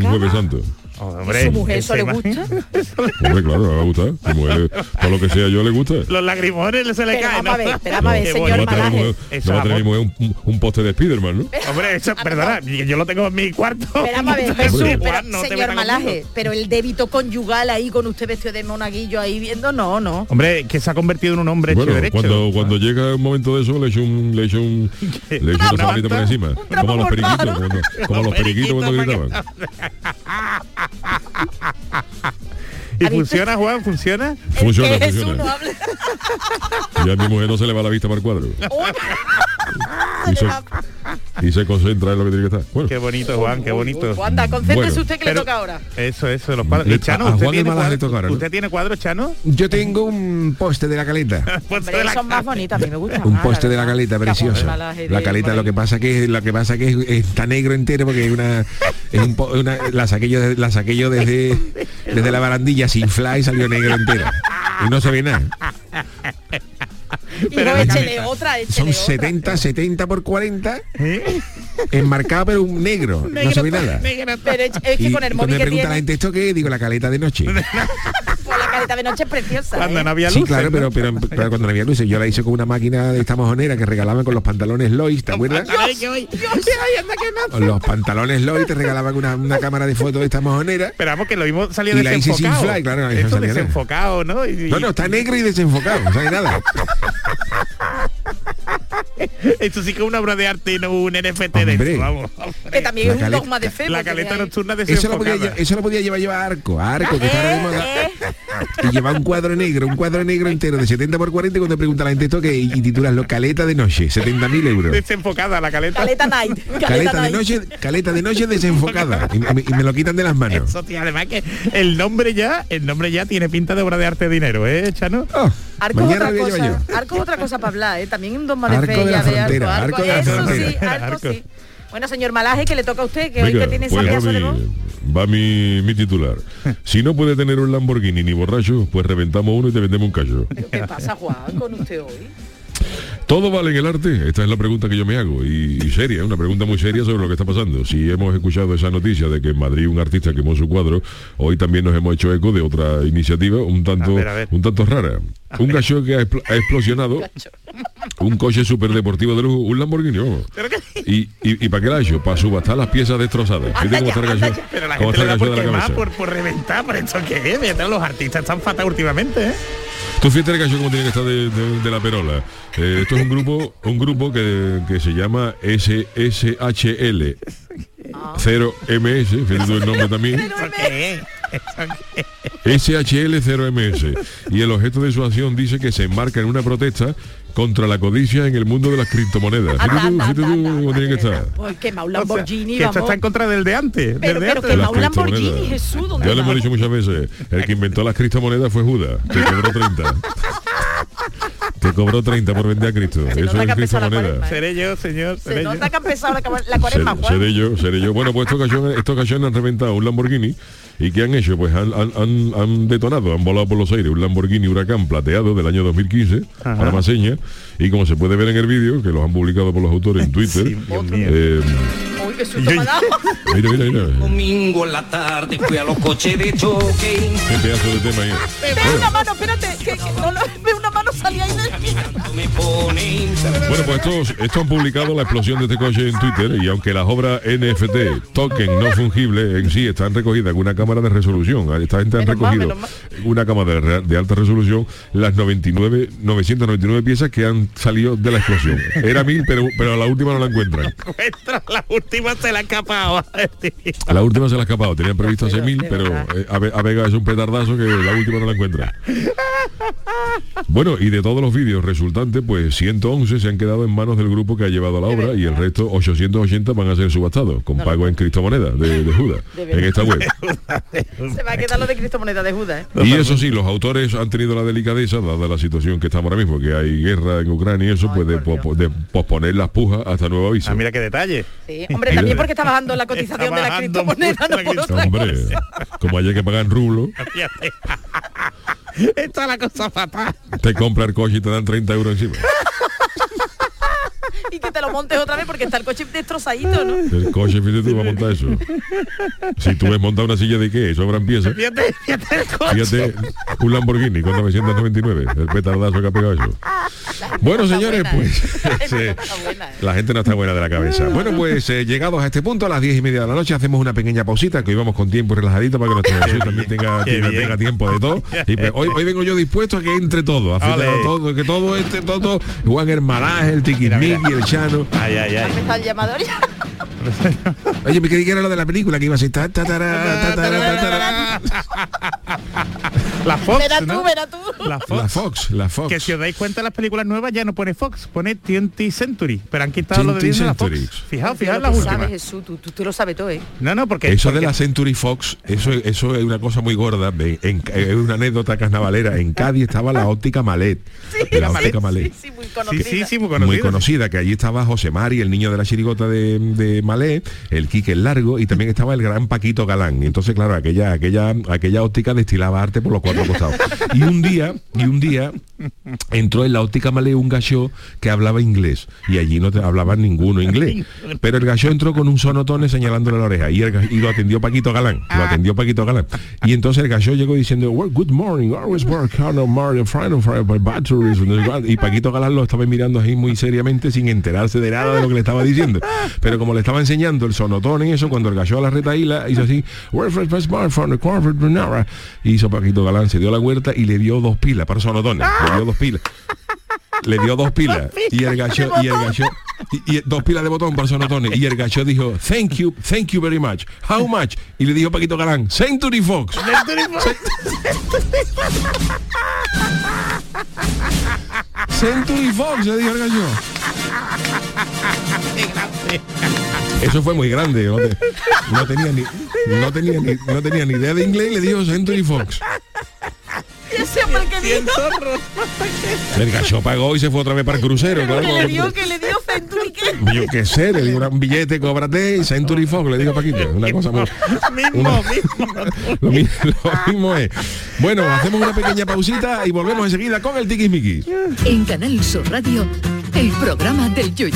Oh, ¿Y su mujer eso le gusta? *laughs* Hombre, claro, le va a gustar. Mujer, todo lo que sea yo le gusta. *laughs* Los lagrimones se le Pero caen. vamos a ver, pero *laughs* vamos a ver, Qué señor no va a bonito. tener mi Malaje. no va a tener mujer un, un póster de Spiderman, ¿no? Hombre, eso, perdona, yo lo tengo en mi cuarto. Pero vamos a ver, Jesús, Hombre, pero, señor Malaje, conmigo. pero el débito conyugal ahí con usted vestido de monaguillo ahí viendo, no, no. Hombre, que se ha convertido en un hombre hecho derecho. cuando, cuando llega un momento de eso, le echo un, le echo un, le echo una por encima. un Como a los periquitos, como a los periquitos cuando gritaban. ¿Y funciona, Juan? ¿Funciona? Funciona, Es funciona. no hable. Y a mi mujer no se le va la vista para el cuadro. Y se concentra en lo que tiene que estar. Bueno, Qué bonito, Juan, qué bonito. Juanda, concéntrese Bueno, usted que pero- le toca ahora. Eso, eso, los cuadros. Le- ¿Y Chano, a usted tiene, cuadros? toca ahora, ¿no? ¿Usted tiene cuadros, Chano? yo tengo un poste de la caleta. *laughs* Pues Hombre, son más bonitas, a mí me gustan Un más, poste de la caleta precioso. La caleta lo que pasa que es lo que pasa que es, está negro entero porque es una, es un po- una la saqué yo, la saqué yo desde desde la barandilla sin fly y salió negro entero. Y no se ve nada. Pero no, caleta. otra, échele Son otra. 70, 70 por 40 ¿Eh? enmarcado pero un negro, no se ve nada. Negro, Pero es, que Y con el cuando móvil me que pregunta tiene, la gente esto qué, digo la caleta de noche. *laughs* la caleta de noche es preciosa. Cuando ¿eh? no había Sí, luces, claro, ¿no? pero, pero, pero *laughs* cuando no había luces, yo la hice con una máquina de esta mojonera que regalaban con los pantalones Lois, ¿te acuerdas? No. Con los pantalones Lois te regalaban una, una cámara de fotos de esta mojonera. Pero vamos, que lo mismo salía Y la hice sin desenfocado. fly, claro, no Esto nada. desenfocado, ¿no? Y- y- No, no, está negro y desenfocado, no sabe nada. *laughs* *laughs* Esto sí que es una obra de arte y no un NFT de Hombre. eso, vamos. Que también La es un caleta- dogma de fe. La caleta nocturna Eso lo, podía, eso lo podía llevar yo a arco, a arco, que está ahora de moda. Eh, eh. Y lleva un cuadro negro, un cuadro negro entero de 70 por 40 y cuando pregunta a la gente esto que y titulas lo caleta de noche, 70.000 euros. Desenfocada la caleta. Caleta Night. *laughs* Caleta de Night. noche, caleta de noche desenfocada. *laughs* Y, me- y me lo quitan de las manos. Eso, tío, además que el nombre ya, el nombre ya tiene pinta de obra de arte de dinero, ¿eh, Chano? Oh, Arco es otra cosa, arco es otra cosa para hablar, ¿eh? También un dogma de Arco fe de la ya de frontera, arco, arco de la Eso frontera. sí, arco Arco. sí. Bueno, señor Malaje, que le toca a usted, que hoy Venga, que tiene esa pues de voz. mi, va mi, mi titular. Si no puede tener un Lamborghini ni borracho, pues reventamos uno y te vendemos un callo. ¿Pero qué pasa, Juan, con usted hoy? ¿Todo vale en el arte? Esta es la pregunta que yo me hago. Y, y seria, una pregunta muy seria sobre lo que está pasando. Si hemos escuchado esa noticia de que en Madrid un artista quemó su cuadro, hoy también nos hemos hecho eco de otra iniciativa un tanto, A ver, a ver. Un tanto rara. Un gallo que ha, expl- ha explosionado *laughs* un coche superdeportivo de lujo, un Lamborghini, vamos. Y, y, y para qué gallo, para subastar las piezas destrozadas. Cómo está el. Pero la gente por de la quemar, cabeza. por, por reventar, por esto que es. Los artistas están fatal últimamente, ¿eh? Tú fíjate el gallo como tiene que estar de, de- de la perola. Eh, esto es un grupo, un grupo que, que se llama SSHL 0MS, fíjate el nombre también. SHL 0MS. Y el objeto de su acción dice que se enmarca en una protesta contra la codicia en el mundo de las criptomonedas. Fíjate tú, Anda, fíjate anda, tú anda, cómo tiene que estar. Pues quema un O sea, Lamborghini, que esto está en contra del de antes. Pero- del de pero que un Lamborghini. Jesús, ¿dónde Ya lo hemos dicho muchas veces. El que inventó las criptomonedas fue Judas, que cobró 30. *laughs* que cobró 30 por vender a Cristo. Se Eso es la criptomonedas. cuaresma, Seré yo, señor. Se Seré yo. que ha empezado la, la cuaresma, Ser- Juan. seré yo, seré yo. Bueno, pues estos gallones, estos gallones han reventado un Lamborghini y ¿qué han hecho? Pues han, han- han- han detonado, han volado por los aires un Lamborghini Huracán plateado del año 2015 Ajá. para Maseña y como se puede ver en el vídeo, que los han publicado por los autores en Twitter, Sí, eh, *laughs* mira, mira, mira, Domingo en la tarde fui a los coches de choque. qué pedazo de tema ahí. Ve una mano, espérate, que, que no lo, ahí del Bueno, pues estos, estos han publicado la explosión de este coche en Twitter y aunque las obras NFT, token no fungible, en sí están recogidas en una cámara de resolución, esta gente han recogido una cámara de, alta resolución las 99, 999 piezas que han salido de la explosión. Era mil, pero, pero a la última no la encuentran. *laughs* Encuentra la última se la ha escapado. *laughs* A la última se la ha escapado, tenían previsto hacer mil, pero eh, a, a Vega es un petardazo que la última no la encuentra. Bueno, y de todos los vídeos resultantes, pues 111 se han quedado en manos del grupo que ha llevado la obra y el resto 880 van a ser subastados con pago en criptomonedas de, de Judas *laughs* en esta web. *laughs* Se va a quedar lo de Cristo Moneda de Judas, ¿eh? Y eso sí, los autores han tenido la delicadeza, dada la situación que estamos ahora mismo, que hay guerra en Ucrania y eso, pues de, po- de posponer las pujas hasta nuevo aviso. Ah, mira qué detalle. Sí, hombre, también porque está bajando la *laughs* cotización de la criptomoneda, no Hombre, como haya que pagar en rublo. Está la cosa fatal. te compra el coche y te dan 30 euros encima. *laughs* *laughs* Y que te lo montes otra vez porque está el coche destrozadito, ¿no? El coche, fíjate tú, va a montar eso. Si tú ves montar una silla de qué, sobran piezas. Fíjate, fíjate el coche. Fíjate, un Lamborghini con 999, el petardazo que ha pegado eso. Bueno, está señores, buena, pues ¿eh? *laughs* La gente sí, no está buena, ¿eh? la gente no está buena de la cabeza. Bueno, pues eh, llegados a este punto, a las 10 y media de la noche, hacemos una pequeña pausita, que hoy vamos con tiempo y relajadito para que nuestro *laughs* Jesús también tenga, tiempo de todo. Y pues, hoy, hoy vengo yo dispuesto a que entre todo, a todo, que todo este, todo, Juan Hermalaje, el Tiquismiqui, el Chano. *laughs* Ay, ay, Ha ay. empezado el llamador ya. *laughs* Oye, me creí que era lo de la película que iba a ser ta. *laughs* La Fox, Verá ¿no? tú, verá tú. La Fox. La Fox, la Fox. Que si os dais cuenta las películas nuevas ya no pone Fox, pone TNT Century, pero han quitado lo de 20th Disney la Fox. Century. Fijaos, fijaos las últimas. sabes, Jesús, tú, tú, tú lo sabes todo, ¿eh? No, no, porque Eso de la Century Fox, eso, eso es una cosa muy gorda. es una anécdota carnavalera. En Cádiz estaba la óptica Malet. *laughs* la óptica Malet. Sí, sí, muy Sí, conocida. sí, sí, muy conocida. Muy conocida, que allí estaba José Mari, el niño de la chirigota de, de Malé, el Quique el Largo, y también estaba el gran Paquito Galán. Y entonces, claro, aquella, aquella, aquella óptica destilaba arte por los cuatro costados. Y un día, y un día, entró en la óptica Malé un gallo que hablaba inglés. Y allí no te hablaba ninguno inglés. Pero el gallo entró con un sonotone señalándole la oreja. Y, el ga- y lo atendió Paquito Galán. Lo atendió Paquito Galán. Y entonces el gallo llegó diciendo, well, good morning, always work hard on Mario, friend, by batteries. Y Paquito Galán lo estaba mirando así muy seriamente sin enterarse de nada de lo que le estaba diciendo. Pero como le estaba enseñando el sonotone y eso, cuando el gallo a la retaíla hizo así, "Where's my smartphone, the corporate banana?" Y hizo Paquito Galán, se dio la huerta y le dio dos pilas para sonotone. Le dio dos pilas. Le dio dos pilas. Y el gallo, y el gallo, y, y dos pilas de botón para sonotone. Y el gallo dijo, thank you, thank you very much. How much? Y le dijo Paquito Galán, Century Fox. Century Fox, le dijo el gallo. Eso fue muy grande. No, te- no tenía ni, no tenía ni, no tenía ni idea de inglés y le dijo Century Fox. Y ese hombre que dijo, El gallo pagó y se fue otra vez para el crucero. claro, que le dio, que le dio Century, que... Yo qué sé, le dio un billete, cóbrate y Century Fox, le digo a Paquito. Una cosa muy... mismo, una- mismo. *laughs* Lo, mi- lo mismo es. Bueno, hacemos una pequeña pausita y volvemos enseguida con el tiquismiquis. En Canal Sur Radio, el programa del Yoyo.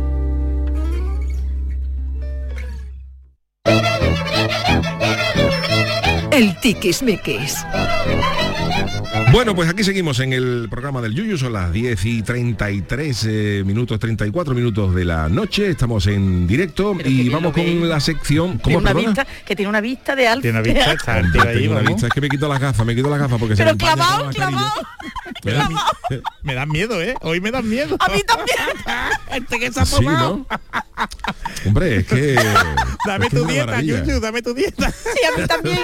El tiquismiquis. Bueno, pues aquí seguimos en el programa del Yuyu, son las 10 y 33 eh, minutos, 34 minutos de la noche, estamos en directo Pero y vamos con la sección... Tiene una perdona? vista, que tiene una vista de alfa. Tiene una vista, está ahí, tengo una vista, es que me quito las gafas, me quito las gafas porque se Pero me empaña clavado, clavado. *laughs* Me da- Me dan miedo, ¿eh? Hoy me dan miedo. A mí también. *laughs* Este que se ha Sí, tomado. ¿no? Hombre, es que... *laughs* Dame es que tu dieta. Yuyu, dame tu dieta. Sí, a mí también.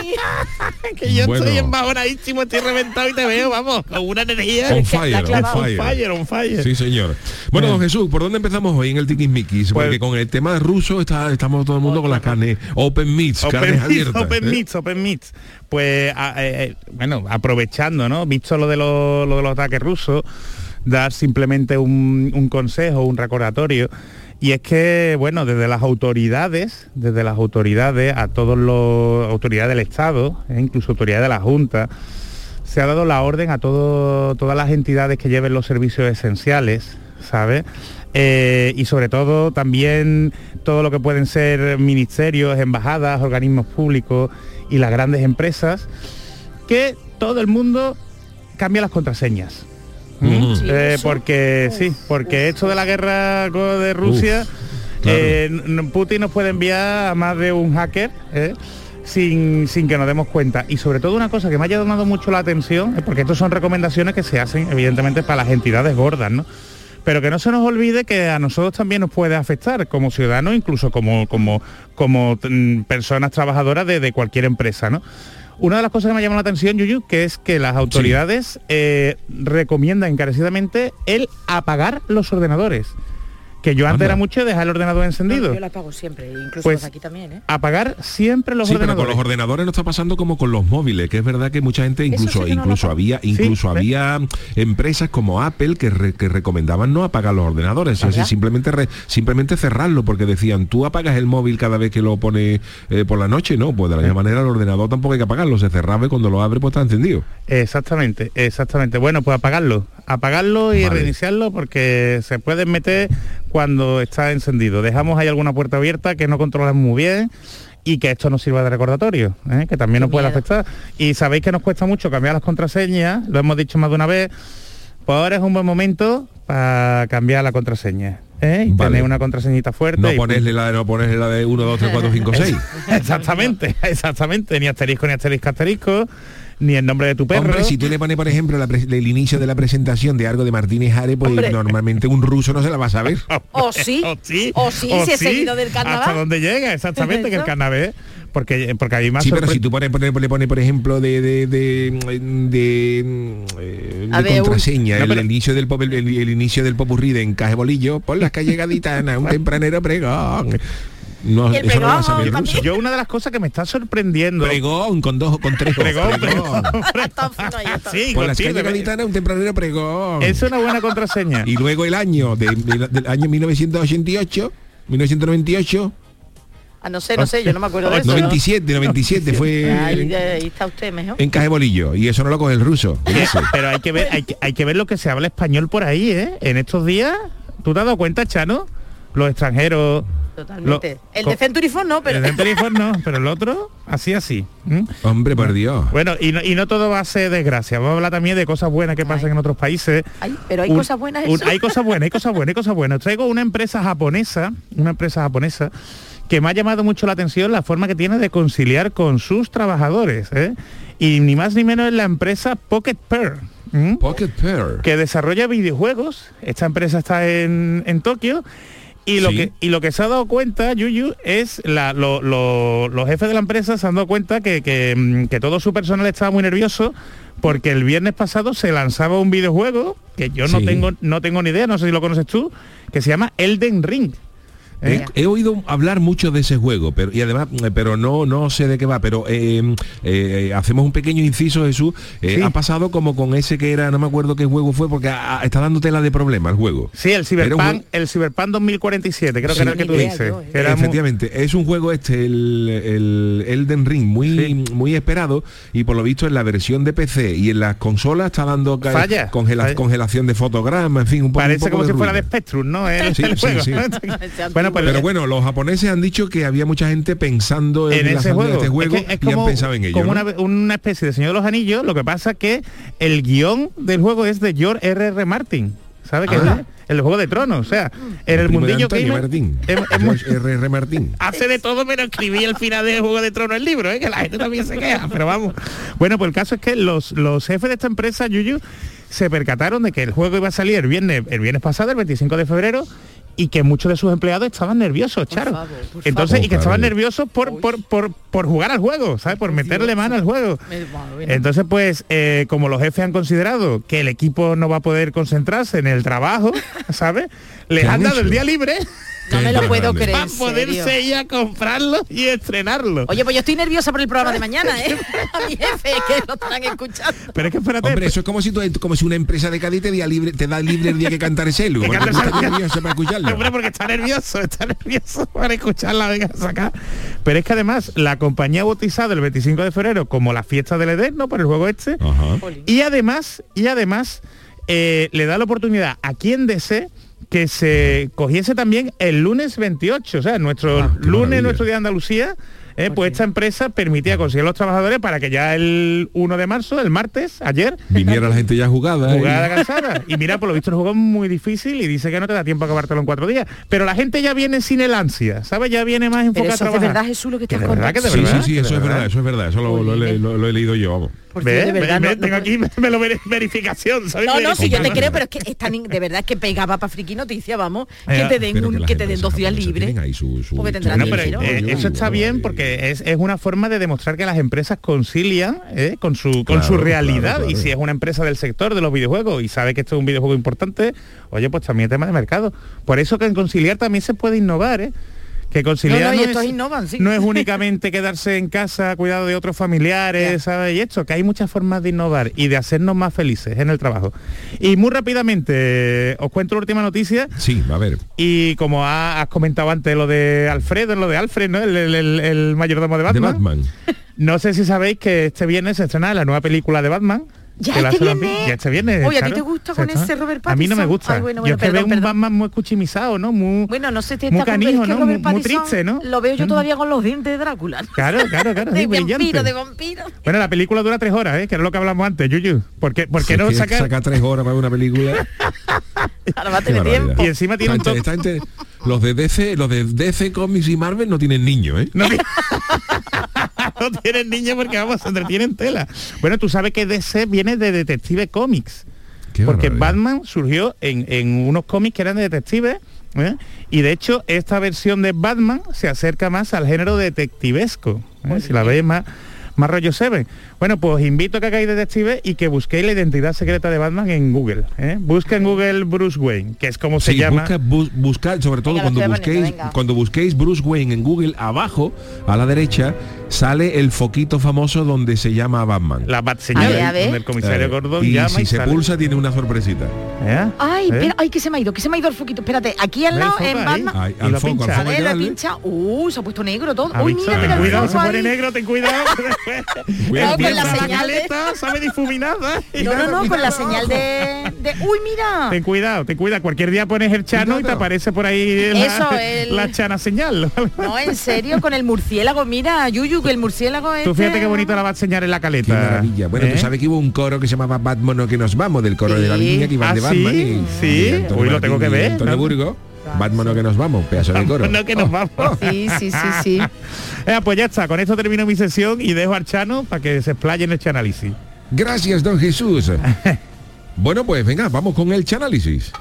que yo Bueno. estoy embajonadísimo, estoy reventado y te veo, vamos, con una energía. On fire, on clavado. On fire. fire, on fire. Sí, señor. Bueno, don Jesús, ¿por dónde empezamos hoy en el Tiquismiquis? Pues- Porque con el tema ruso está, estamos todo el mundo con las carnes open meats, carnes Open meats, abiertas. open ¿eh? meats, open meats. Pues, a- eh, eh, bueno, aprovechando, ¿no? Visto lo de, los- lo de los ataques rusos, dar simplemente un, un consejo, un recordatorio. Y es que, bueno, desde las autoridades, desde las autoridades, a todos los autoridades del Estado, eh, incluso autoridades de la Junta, se ha dado la orden a todo- todas las entidades que lleven los servicios esenciales, ¿sabes? Eh, y sobre todo también todo lo que pueden ser ministerios, embajadas, organismos públicos y las grandes empresas, que todo el mundo cambie las contraseñas. Ujú. Sí, Eh, porque sí, porque esto de la guerra de Rusia, claro. eh, Putin nos puede enviar a más de un hacker. Sin, sin que nos demos cuenta. Y sobre todo una cosa que me haya llamado mucho la atención, porque estas son recomendaciones que se hacen evidentemente para las entidades gordas, ¿no? Pero que no se nos olvide que a nosotros también nos puede afectar como ciudadanos, incluso como, como, como mm, personas trabajadoras de, de cualquier empresa, ¿no? Una de las cosas que me llama la atención, Yuyu, que es que las autoridades eh, recomiendan encarecidamente el apagar los ordenadores. Que yo antes Anda. era mucho de dejar el ordenador encendido. Yo la pago siempre, incluso Pues- aquí también, ¿eh? Apagar siempre los Sí, pero con ordenadores. los ordenadores no está pasando como con los móviles, que es verdad que mucha gente incluso sí que no lo incluso había incluso ¿ves? había empresas como Apple que, re- que recomendaban no apagar los ordenadores, simplemente re- simplemente cerrarlo porque decían, "Tú apagas el móvil cada vez que lo pone eh, por la noche", no, pues de la misma manera el ordenador tampoco hay que apagarlo, se cerraba y cuando lo abre pues está encendido. Exactamente, exactamente. Bueno, pues apagarlo, apagarlo y Vale. reiniciarlo porque se pueden meter cuando está encendido. Dejamos ahí alguna puerta abierta que no controlamos muy bien y que esto nos sirva de recordatorio, ¿eh? que también nos puede miedo. afectar. Y sabéis que nos cuesta mucho cambiar las contraseñas, lo hemos dicho más de una vez, pues ahora es un buen momento para cambiar la contraseña. ¿eh? Y Vale. tener una contraseñita fuerte. No y- ponerle la no ponerle la de 1 2 3 4 5 6. exactamente, *laughs* exactamente. Ni asterisco, ni asterisco, asterisco, ni el nombre de tu perro. Hombre, si tú le pones, por ejemplo, la el inicio de la presentación de algo de Martínez Are, pues Hombre. normalmente un ruso no se la va a saber. *laughs* O sí, o sí, o sí, si es seguido del carnaval. Hasta donde llega, exactamente, que el carnaval. Porque, porque a mí más Sí, pero si tú pones, pones- le pones, por ejemplo, de, de, de, de, eh, A de ver, un- contraseña, No, el, pero- inicio del pop- el, el inicio del popurrí de encaje bolillo, por las calles gaditanas, *laughs* un tempranero pregón. No, el eso no lo va a pregón ruso. Yo una de las cosas que me está sorprendiendo. Pregón, con dos, con tres. Pregón, pregón. *laughs* Sí, Por las calles gaditanas, un tempranero pregón. Es una buena contraseña. Y luego el año, de- de- del año 1988, 1998, Ah, no sé, no sé, yo no me acuerdo de eso. ¿no? 97, 97 fue *laughs* Ahí, ahí está usted mejor. encaje bolillo. Y eso no lo coge el ruso. *laughs* Pero hay que ver hay que, hay que ver lo que se habla español por ahí ¿eh? en estos días tú te has dado cuenta Chano los extranjeros Totalmente. lo- el de Century Fox no, pero... el de no *laughs* pero el otro así así. Hombre, por Dios. bueno y no, y no todo va a ser desgracia vamos a hablar también de cosas buenas que pasan Ay. en otros países Ay, pero hay Un- cosas buenas un- hay cosas buenas hay cosas buenas hay cosas buenas traigo una empresa japonesa una empresa japonesa que me ha llamado mucho la atención la forma que tiene de conciliar con sus trabajadores ¿eh? y ni más ni menos es la empresa Pocket Pearl ¿m? Pocket Pear. que desarrolla videojuegos. Esta empresa está en, en Tokio. Y lo, Sí. que, y lo que se ha dado cuenta, Yuyu, es la, lo- lo- los jefes de la empresa se han dado cuenta que, que, mm, que todo su personal estaba muy nervioso porque el viernes pasado se lanzaba un videojuego que yo no tengo no tengo ni idea, no sé si lo conoces tú, que se llama Elden Ring. He, he oído hablar mucho de ese juego, pero y además, eh, pero no no sé de qué va. Pero eh, eh, hacemos un pequeño inciso, Jesús. Eh, Sí. Ha pasado como con ese que era, no me acuerdo qué juego fue, porque ah, está dando tela de problema el juego. Sí, el Cyberpunk, el Cyberpunk 2047, creo Sí. que era el que tú dices. yo, ¿eh? que era muy- Efectivamente, es un juego este, el, el Elden Ring, muy, muy esperado y por lo visto en la versión de PC y en las consolas está dando Falla, congela- falla. congelación de fotogramas, en fin, un poco Parece un poco como de si fuera de. Spectrum, ¿no? El, Sí, *laughs* el sí, juego. sí. *laughs* *laughs* bueno, pues Pero bueno, los japoneses han dicho que había mucha gente pensando en, ese juego, este juego es que es y han como, pensado en ello. como ¿no? una, una especie de Señor de los Anillos, lo que pasa que el guion del juego es de George R. R. Martin, ¿sabe qué Ah. es? El Juego de Tronos, o sea, en el de mundillo gamer, Martín. es- es R. R. Martín. *laughs* hace de todo menos escribir el final del Juego de Tronos el libro, ¿eh? que la gente también se queja, pero vamos. Bueno, pues el caso es que los, los jefes de esta empresa, Yuyu, se percataron de que el juego iba a salir el viernes, el viernes pasado, el 25 de febrero, y que muchos de sus empleados estaban nerviosos, Charo. favor, por Entonces, favor. y que estaban nerviosos por, por, por, por jugar al juego, ¿sabes? Por meterle mano al juego. Entonces, pues, eh, como los jefes han considerado que el equipo no va a poder concentrarse en el trabajo, *laughs* ¿sabes? Les ¿Qué han han dado el día libre No me lo puedo creer. para poderse ir a comprarlo y estrenarlo. Oye, pues yo estoy nerviosa por el programa de mañana, *laughs* ¿eh? A mi jefe, que lo estarán escuchando. Pero es que espérate, Hombre, eso es como si tú, como si una empresa de Cádiz te, da libre, te da libre el día que cantar el celu. *laughs* Que porque cante tú estás Selu. nervioso para escucharlo. Hombre, porque está nervioso, está nervioso para escucharla, venga, sacar. Pero es que además la compañía ha bautizado el 25 de febrero como la fiesta del Eterno por el juego este. Ajá. Y además, y además, eh, le da la oportunidad a quien desee que se cogiese también el lunes 28, o sea, nuestro Ah, lunes, maravilla. nuestro día de Andalucía, eh, pues esta empresa permitía conseguir a los trabajadores para que ya el 1 de marzo, el martes, ayer, Viniera la gente ya jugada. ¿eh? jugada cansada. Y mira, por lo visto el juego es muy difícil y dice que no te da tiempo a acabártelo en cuatro días. Pero la gente ya viene sin el ansia, ¿sabes? Ya viene más Pero enfocada eso a es de trabajar. verdad, Jesús, lo que estás Sí, verdad. sí, sí, eso es verdad, eso es verdad, eso lo, lo- lo- lo- lo he leído yo, vamos. De verdad, Ve- no- ve- tengo no- aquí, me lo ver- verificación, ¿sabes? No, no, si yo te creo, pero es que es de verdad que pegaba para friki noticias, vamos, que Eh, te den Pero un, las que te den dos días libres. Porque tendrán dinero. eh, eso está bien porque es, es una forma de demostrar que las empresas concilian eh, con su con su realidad claro, claro. y si es una empresa del sector de los videojuegos y sabe que esto es un videojuego importante, oye, pues también es tema de mercado. Por eso que en conciliar también se puede innovar, ¿eh? Que conciliar No, no, y no, estos es, innovan, sí. no es *laughs* únicamente quedarse en casa, cuidado de otros familiares. ¿sabes? Y esto, que hay muchas formas de innovar y de hacernos más felices en el trabajo. Y muy rápidamente, os cuento la última noticia. Sí, a ver. Y como ha- has comentado antes lo de Alfredo, lo de Alfred, ¿no? El, el- el- el mayordomo de De Batman. Batman. No sé si sabéis que este viernes se estrena la nueva película de Batman. Ya que este viernes. Ya este viernes. Oye, ¿a ti te gusta se con ese Robert A mí no me Pattinson? gusta. Ay, bueno, Yo es que perdón, veo un. Batman muy cuchimizado, ¿no? Muy, Bueno, no sé, te muy está con- canijo, es que ¿no? Robert Muy, muy Pattinson triste, ¿no? Lo veo yo Mm. todavía con los dientes de Drácula. Claro, claro, claro. *laughs* de sí, brillante. vampiro, de vampiro. Bueno, la película dura tres horas, ¿eh? que era lo que hablamos antes, Yuyu. ¿Por qué, por qué Si no sacar? saca tres horas para una película. *laughs* Ahora va a Qué tener barbaridad. tiempo. Y encima tiene un Esta toque... los de DC, los de DC Comics y Marvel no tienen niños, ¿eh? No, ti- *laughs* no tienen niños porque vamos, se entretienen tela. Bueno, tú sabes que DC viene de Detective Comics. Qué porque barbaridad. Batman surgió en, en unos cómics que eran de detectives. ¿eh? Y de hecho, esta versión de Batman se acerca más al género detectivesco. ¿eh? Si la veis más, más rollo Seven. Bueno, pues invito a que hagáis detective y que busquéis la identidad secreta de Batman en Google. ¿eh? Busca en Google Bruce Wayne, que es como se llama. busca, bu- sobre todo Venga, cuando busquéis, cuando busquéis Bruce Wayne en Google, abajo, a la derecha, sale el foquito famoso donde se llama Batman. La bat señal, A ver, a ver. donde el comisario Eh, Gordon y llama si y se sale. pulsa tiene una sorpresita. ¿Eh? Ay, ¿Eh? espera, ay, que se me ha ido, que se me ha ido el foquito. Espérate, aquí al ¿Ves, lado, en ahí? Batman. Ay, al lo foco, al pincha. foco A hay ver, que la pincha. Uh, se ha puesto negro todo. ¿Ha Uy, mira, mira cuidado, se pone negro, ten cuidado. *laughs* *laughs* Con la señal de- caleta, sabe difuminada. *laughs* No, no, no, con la señal de, de- Uy, mira. Ten cuidado, ten cuidado. Cualquier día pones el chano y te aparece por ahí la, Eso, el- la chana señal. *laughs* No, en serio, con el murciélago. Mira, Yuyu, que el murciélago es. Tú fíjate qué bonito la va a enseñar en la caleta. Qué maravilla. Bueno, ¿Eh? tú sabes que hubo un coro que se llamaba Batman que nos vamos, del coro de la Sí. línea que iban ¿Ah, de sí? Batman. y- Sí. y Antonio Uy, lo tengo que ver, Antonio ¿no? Burgo. Batman que nos vamos, pedazo de coro. No, que nos vamos. Sí, sí, sí, sí. *laughs* Eh, pues ya está, con esto termino mi sesión y dejo al Chano para que se explaye en este análisis. Gracias, don Jesús. *laughs* bueno, pues venga, vamos con el chanálisis.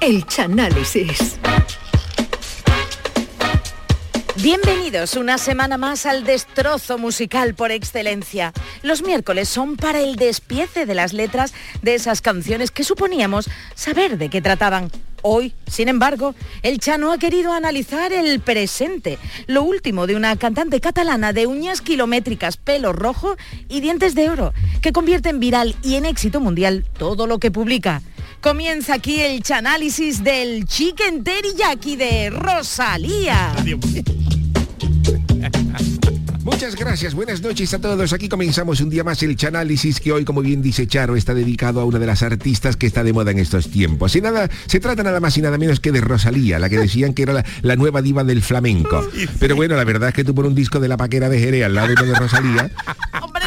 El Chanálisis. Bienvenidos una semana más al destrozo musical por excelencia. Los miércoles son para el despiece de las letras de esas canciones que suponíamos saber de qué trataban. Hoy, sin embargo, el Chano ha querido analizar el presente, lo último de una cantante catalana de uñas kilométricas, pelo rojo y dientes de oro, que convierte en viral y en éxito mundial todo lo que publica. Comienza aquí el chanálisis del Chicken Teriyaki de Rosalía. Muchas gracias, buenas noches a todos. Aquí comenzamos un día más el Chanálisis que hoy, como bien dice Charo, está dedicado a una de las artistas que está de moda en estos tiempos. Y nada, se trata nada más y nada menos que de Rosalía, la que decían que era la, la nueva diva del flamenco. Pero bueno, la verdad es que tú por un disco de la paquera de Jerez al lado de uno de Rosalía,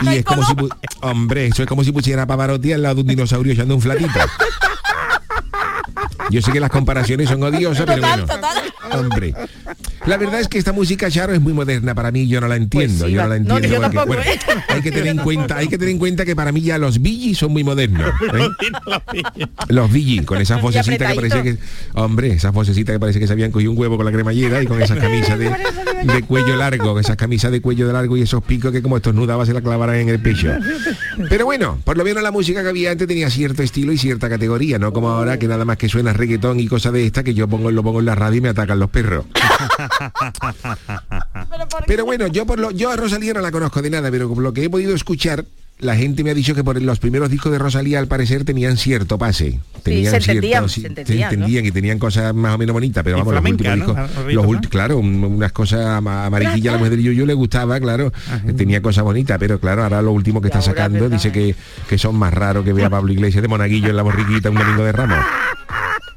y es como si hombre, eso es como si pusiera a Pavarotti al lado de un dinosaurio echando un flatito. Yo sé que las comparaciones son odiosas, pero Total, bueno. total. Hombre, la verdad es que esta música Charo es muy moderna para mí, yo no la entiendo, Pues sí, yo no la no, entiendo. yo porque, tampoco, bueno, ¿eh? hay que tener en cuenta, hay que tener en cuenta que para mí ya los Billy son muy modernos. *laughs* ¿eh? Los Billy, con esas vocecitas que parece que, hombre, esas vocecitas que parece que se habían cogido un huevo con la cremallera y con esas camisas de, de cuello largo, esas camisas de cuello largo y esos picos que como estornudaba se la clavaran en el pecho. Pero bueno, por lo menos la música que había antes tenía cierto estilo y cierta categoría, no como ahora que nada más que suena reggaetón y cosas de esta que yo pongo lo pongo en la radio y me atacan los perros. *laughs* Pero bueno, yo por lo, yo a Rosalía no la conozco de nada, pero por lo que he podido escuchar, la gente me ha dicho que por los primeros discos de Rosalía al parecer tenían cierto pase. Tenían se entendían, cierto- se entendían, ¿no? y tenían cosas más o menos bonitas, pero Y vamos, los últimos ¿no? discos, los ¿no? ulti- claro, un- unas cosas ama- amarillas a la mujer del Yuyu le gustaba, claro, tenía cosas bonitas, pero claro, ahora lo último que Y está sacando ¿verdad? dice que, que son más raros que vea Pablo Iglesias de Monaguillo en la borriquita un domingo de Ramos. *laughs*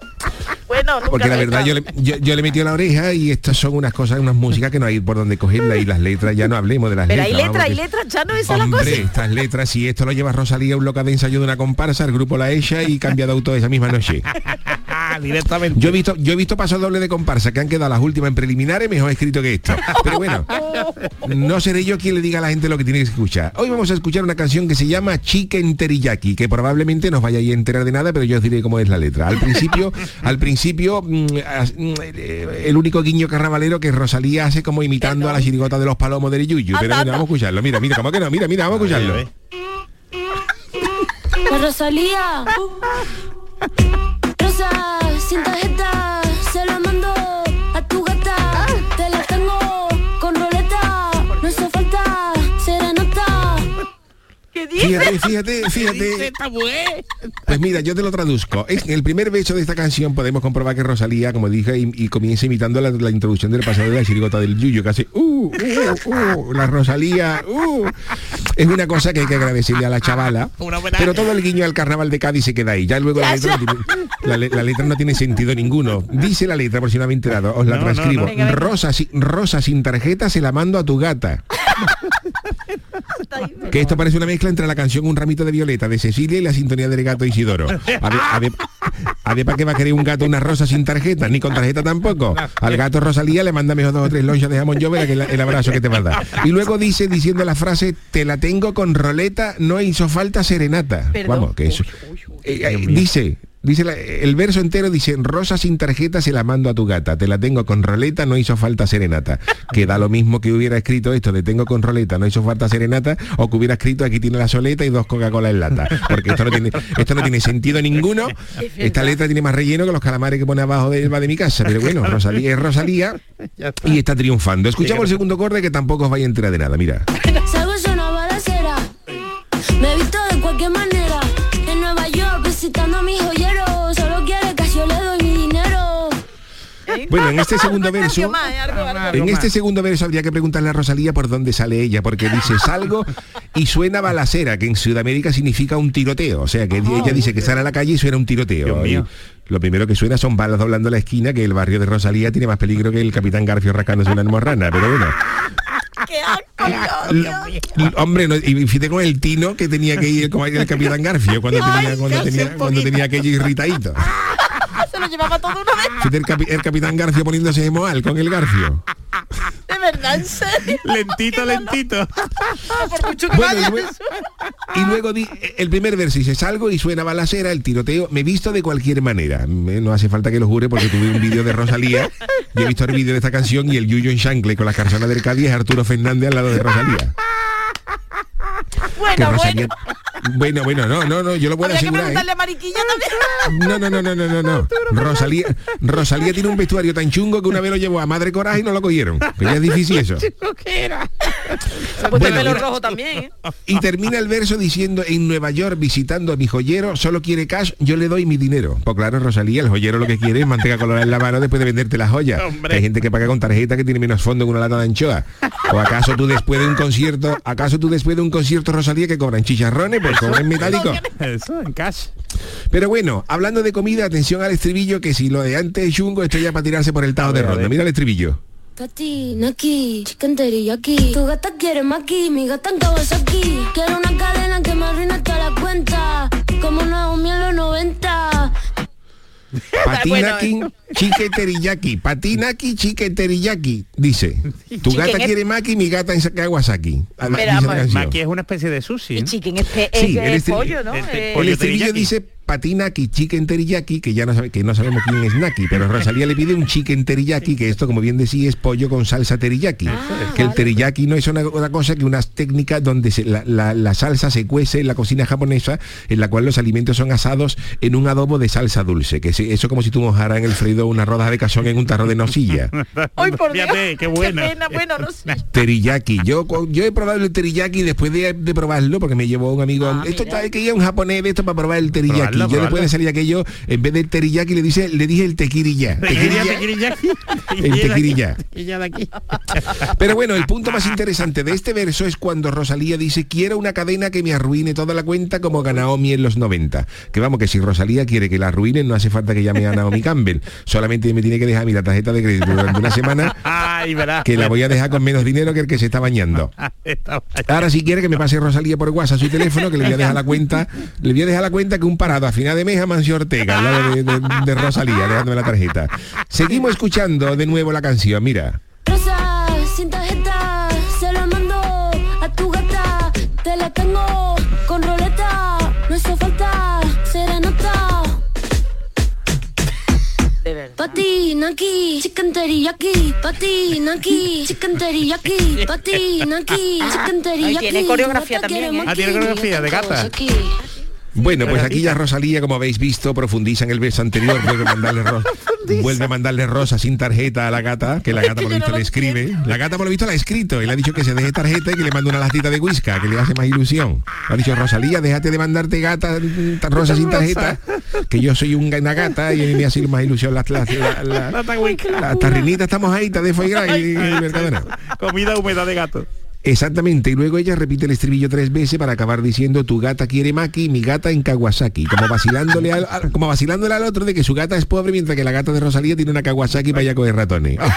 Bueno, nunca Porque la verdad yo le, yo, yo le metí a la oreja y estas son unas cosas, unas músicas que no hay por donde cogerla y las letras, ya no hablemos de las Pero hay letras. hay que- letra, Chano, esa es la cosa. Hombre, estas letras, si esto lo lleva Rosalía a un local de ensayo de una comparsa, el grupo la echa y cambia de auto esa misma noche. *laughs* Directamente. Yo he visto, yo he visto pasos dobles de comparsa que han quedado las últimas en preliminares mejor escrito que esto. Pero bueno, *laughs* no seré yo quien le diga a la gente lo que tiene que escuchar. Hoy vamos a escuchar una canción que se llama Chicken Teriyaki, que probablemente no os vayáis a enterar de nada, pero yo os diré cómo es la letra. Al principio, *laughs* al principio, mm, as- mm, eh, el único guiño carnavalero que Rosalía hace como imitando a la chirigota de los palomos del Yuyu. Pero Anda, mira, vamos a escucharlo. Mira, mira, ¿cómo que no? Mira, mira, vamos a escucharlo. La Rosalía. Rosa, sin tarjeta, Fíjate, fíjate, fíjate. Pues mira, yo te lo traduzco. En el primer beso de esta canción podemos comprobar que Rosalía, como dije, y, y comienza imitando la, la introducción del pasado de la chirigota del Yuyo, hace uh, uh, uh, la Rosalía, uh. Es una cosa que hay que agradecerle a la chavala. Pero todo el guiño al carnaval de Cádiz se queda ahí. Ya luego la letra, no tiene, la, le- la letra no tiene sentido ninguno. Dice la letra, por si no habéis enterado, os la No, transcribo. no. Rosa, si- rosa sin tarjeta se la mando a tu gata. Que esto parece una mezcla entre la canción Un ramito de violeta de Cecilia y la sintonía del gato Isidoro. A ver, a ver- para qué va a querer un gato una rosa sin tarjeta, ni con tarjeta tampoco. Al gato Rosalía le manda mejor dos o tres lonchas de jamón yo verá que el, el abrazo que te va a dar. Y luego dice, diciendo la frase, te la tengo con roleta, no hizo falta serenata. Perdón. Vamos, que eso. Eh, eh, dice, dice la- el verso entero dice, rosa sin tarjeta se la mando a tu gata, te la tengo con roleta, no hizo falta serenata. *laughs* Que da lo mismo que hubiera escrito esto de tengo con roleta, no hizo falta serenata, o que hubiera escrito aquí tiene la soleta y dos Coca-Cola en lata. Porque esto no tiene, esto no tiene sentido ninguno. *laughs* Esta letra tiene más relleno que los calamares que pone abajo de, de mi casa. Pero bueno, Rosalía es Rosalía *laughs* y está triunfando. Escuchamos el segundo corte que tampoco os vais a enterar de nada, mira. Me visto de cualquier manera. Bueno, en este *laughs* segundo verso... canción más. Algo- algo- En este segundo verso habría que preguntarle a Rosalía por dónde sale ella, porque dice salgo *laughs* y suena balacera, que en Sudamérica significa un tiroteo. O sea, que ella dice que sale a la calle y suena un tiroteo. Dios Y mío. lo primero que suena son balas doblando la esquina, que el barrio de Rosalía tiene más peligro que el capitán Garfio rascándose una almorrana. Pero bueno, *laughs* ¡Qué asco, Dios! Hombre, no, y fíjate con el tino que tenía que ir como el capitán Garfio cuando tenía, cuando tenía, cuando tenía aquello irritadito. Lo llevaba todo una vez. Fíjate el, capi- el capitán Garfio poniéndose de moal con el Garfio. De verdad, en serio. Lentito, lentito. Por mucho que Bueno, y luego- eso. Y luego di, el primer verso dice, salgo y suena balacera, el tiroteo, me visto de cualquier manera. No hace falta que lo jure porque tuve un vídeo de Rosalía y he visto el vídeo de esta canción y el Yuyo en Shangle con la carzona del Cádiz es Arturo Fernández al lado de Rosalía. Que Bueno, Rosalía- bueno. Bueno, bueno, no, no, no, yo lo puedo Habría que asegurar. ¿eh? preguntarle a Mariquilla también. No, no, no, no, no, no, *laughs* no. Rosalía, Rosalía tiene un vestuario tan chungo que una vez lo llevó a Madre Coraje y no lo cogieron. Que ya es difícil eso. *laughs* Se *laughs* puede Bueno, el pelo rojo también. ¿eh? Y termina el verso diciendo, en Nueva York visitando a mi joyero, solo quiere cash, yo le doy mi dinero. Pues claro, Rosalía, el joyero lo que quiere es manteca colorada en la mano después de venderte las joyas. Hombre. Hay gente que paga con tarjeta que tiene menos fondo que una lata de anchoa. ¿O acaso tú después de un concierto, acaso tú después de un concierto, Rosalía, que cobran chicharrones, pues cobran metálicos? *laughs* Eso, en cash. Pero bueno, hablando de comida, atención al estribillo, que si lo de antes es chungo, esto ya para tirarse por el tajo A de ronda. Mira el estribillo. Patina aquí, chicken teriyaki. Tu gata quiere maki, mi gata en Kawasaki. Quiero una cadena que me arruine toda la cuenta. Como Naomi en los 90. *laughs* Patinaki, chique teriyaki. Patinaki, chique teriyaki. Dice, tu gata es- quiere maki, mi gata en Kawasaki. Maki es una especie de sushi. Y ¿no? chicken es, pe- Sí, es- el es estri- pollo, ¿no? el- el Eh, El pollo teriyaki. dice patinaki, chicken teriyaki, que ya no sabe, que no sabemos quién es Naki, pero Rosalía le pide un chicken teriyaki, que esto, como bien decía, es pollo con salsa teriyaki. que el teriyaki no es una, otra cosa que unas técnicas donde se- la, la- la salsa se cuece en la cocina japonesa, en la cual los alimentos son asados en un adobo de salsa dulce, que es eso como si tú mojaras en el freído una rodaja de cazón en un tarro de nocilla. *laughs* Ay, por Dios. Fíjate, qué buena. pena, bueno, *laughs* no sé. Teriyaki. Yo, he probado el teriyaki después de, de probarlo, porque me llevó un amigo. Ah, esto mira. está, hay que ir a un japonés de esto para probar el teriyaki. Probarlo, yo después de salir aquello, en vez del teriyaki le dice, le dije el tequirilla. *laughs* Tequirilla, Tequirilla. tequirilla. El tequirilla. Y. *laughs* Pero bueno, el punto más interesante de este verso es cuando Rosalía dice, quiero una cadena que me arruine toda la cuenta como a Naomi en los 90. Que vamos, que si Rosalía quiere que la arruinen, no hace falta que llame a Naomi Campbell. Solamente me tiene que dejar mi la tarjeta de crédito durante una semana, Ay, que la voy a dejar con menos dinero que el que se *laughs* está bañando. Ahora si quiere que me pase Rosalía por WhatsApp su teléfono, que le voy a dejar la cuenta, le voy a dejar la cuenta que un parado final de mes a Mancio Ortega, al lado de, de- de Rosalía, dejándome la tarjeta. Seguimos escuchando de nuevo la canción, mira. Rosa, sin tarjeta, se la mando a tu gata. Te la tengo con roleta. No hizo falta serenata. De verdad. Patina aquí, chicken teriyaki. Patina aquí, chicken teriyaki. Patina aquí, chicken teriyaki. tiene coreografía también, ¿eh? Ah, tiene coreografía de gata. Bueno, pues aquí ya Rosalía, como habéis visto, profundiza en el verso anterior, vuelve a mandarle, ro- *laughs* vuelve a mandarle rosa sin tarjeta a la gata, que la gata por lo visto no le escribe. La gata por lo visto la ha escrito y le ha dicho que se deje tarjeta y que le mande una latita de whisky, que le hace más ilusión. Ha dicho, Rosalía, déjate de mandarte gata ta- rosa sin tarjeta, que yo soy un- una gata y a mí me hace más ilusión las la, la, la- tarrinitas estamos ahí, te de gras y, y Mercadona. Comida húmeda de gato. Exactamente, y luego ella repite el estribillo tres veces para acabar diciendo tu gata quiere maki, mi gata en Kawasaki, como vacilándole al, al- como vacilándole al otro de que su gata es pobre mientras que la gata de Rosalía tiene una Kawasaki para allá coger ratones. *laughs*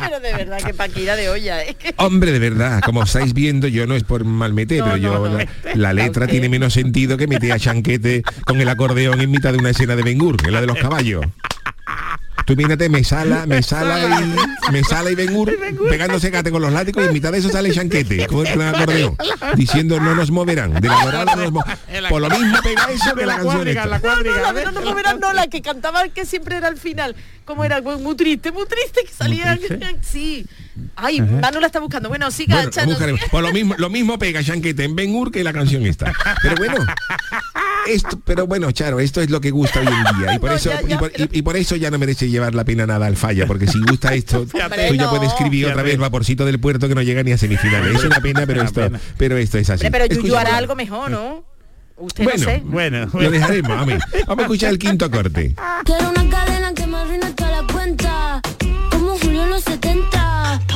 Pero de verdad que paquira de olla, ¿eh? Hombre, de verdad, como estáis viendo, yo no es por mal meter, No, pero yo no, no. la, la letra tiene menos sentido que meter a Chanquete con el acordeón en mitad de una escena de Bengur, que es la de los caballos. Tú imagínate, me sala, me *laughs* sala y me sala y Bengur *laughs* pegándose gate con los látigos y en mitad de eso sale Chanquete con el acordeón *laughs* diciendo no nos moverán. De la moral no nos mo- Por lo mismo pega eso que la canción cuadriga, esta. la No, no, la de nos moverán, no, la que cantaba que siempre era al final. ¿Cómo era? Muy, triste, muy triste que salía. Sí. Ay, Manu la está buscando. Bueno, siga, Bueno. Pues lo mismo, lo mismo pega Chanquete en Ben Hur que la canción esta. Pero bueno, esto, pero bueno, Charo, esto es lo que gusta hoy en día. Y por No, eso, ya, y por, pero- y- y por eso ya no merece llevar la pena nada al falla, porque si gusta esto, *laughs* Hombre, tú ya no. puedes escribir otra vez vaporcito del puerto que no llega ni a semifinales. Es una pena, pero esto, pena. pero esto es así. Pero Yuyu hará algo mejor, ¿no? Usted Bueno, no sé. Bueno, Lo dejaremos. Vamos a escuchar el quinto corte. Quiero una cadena que me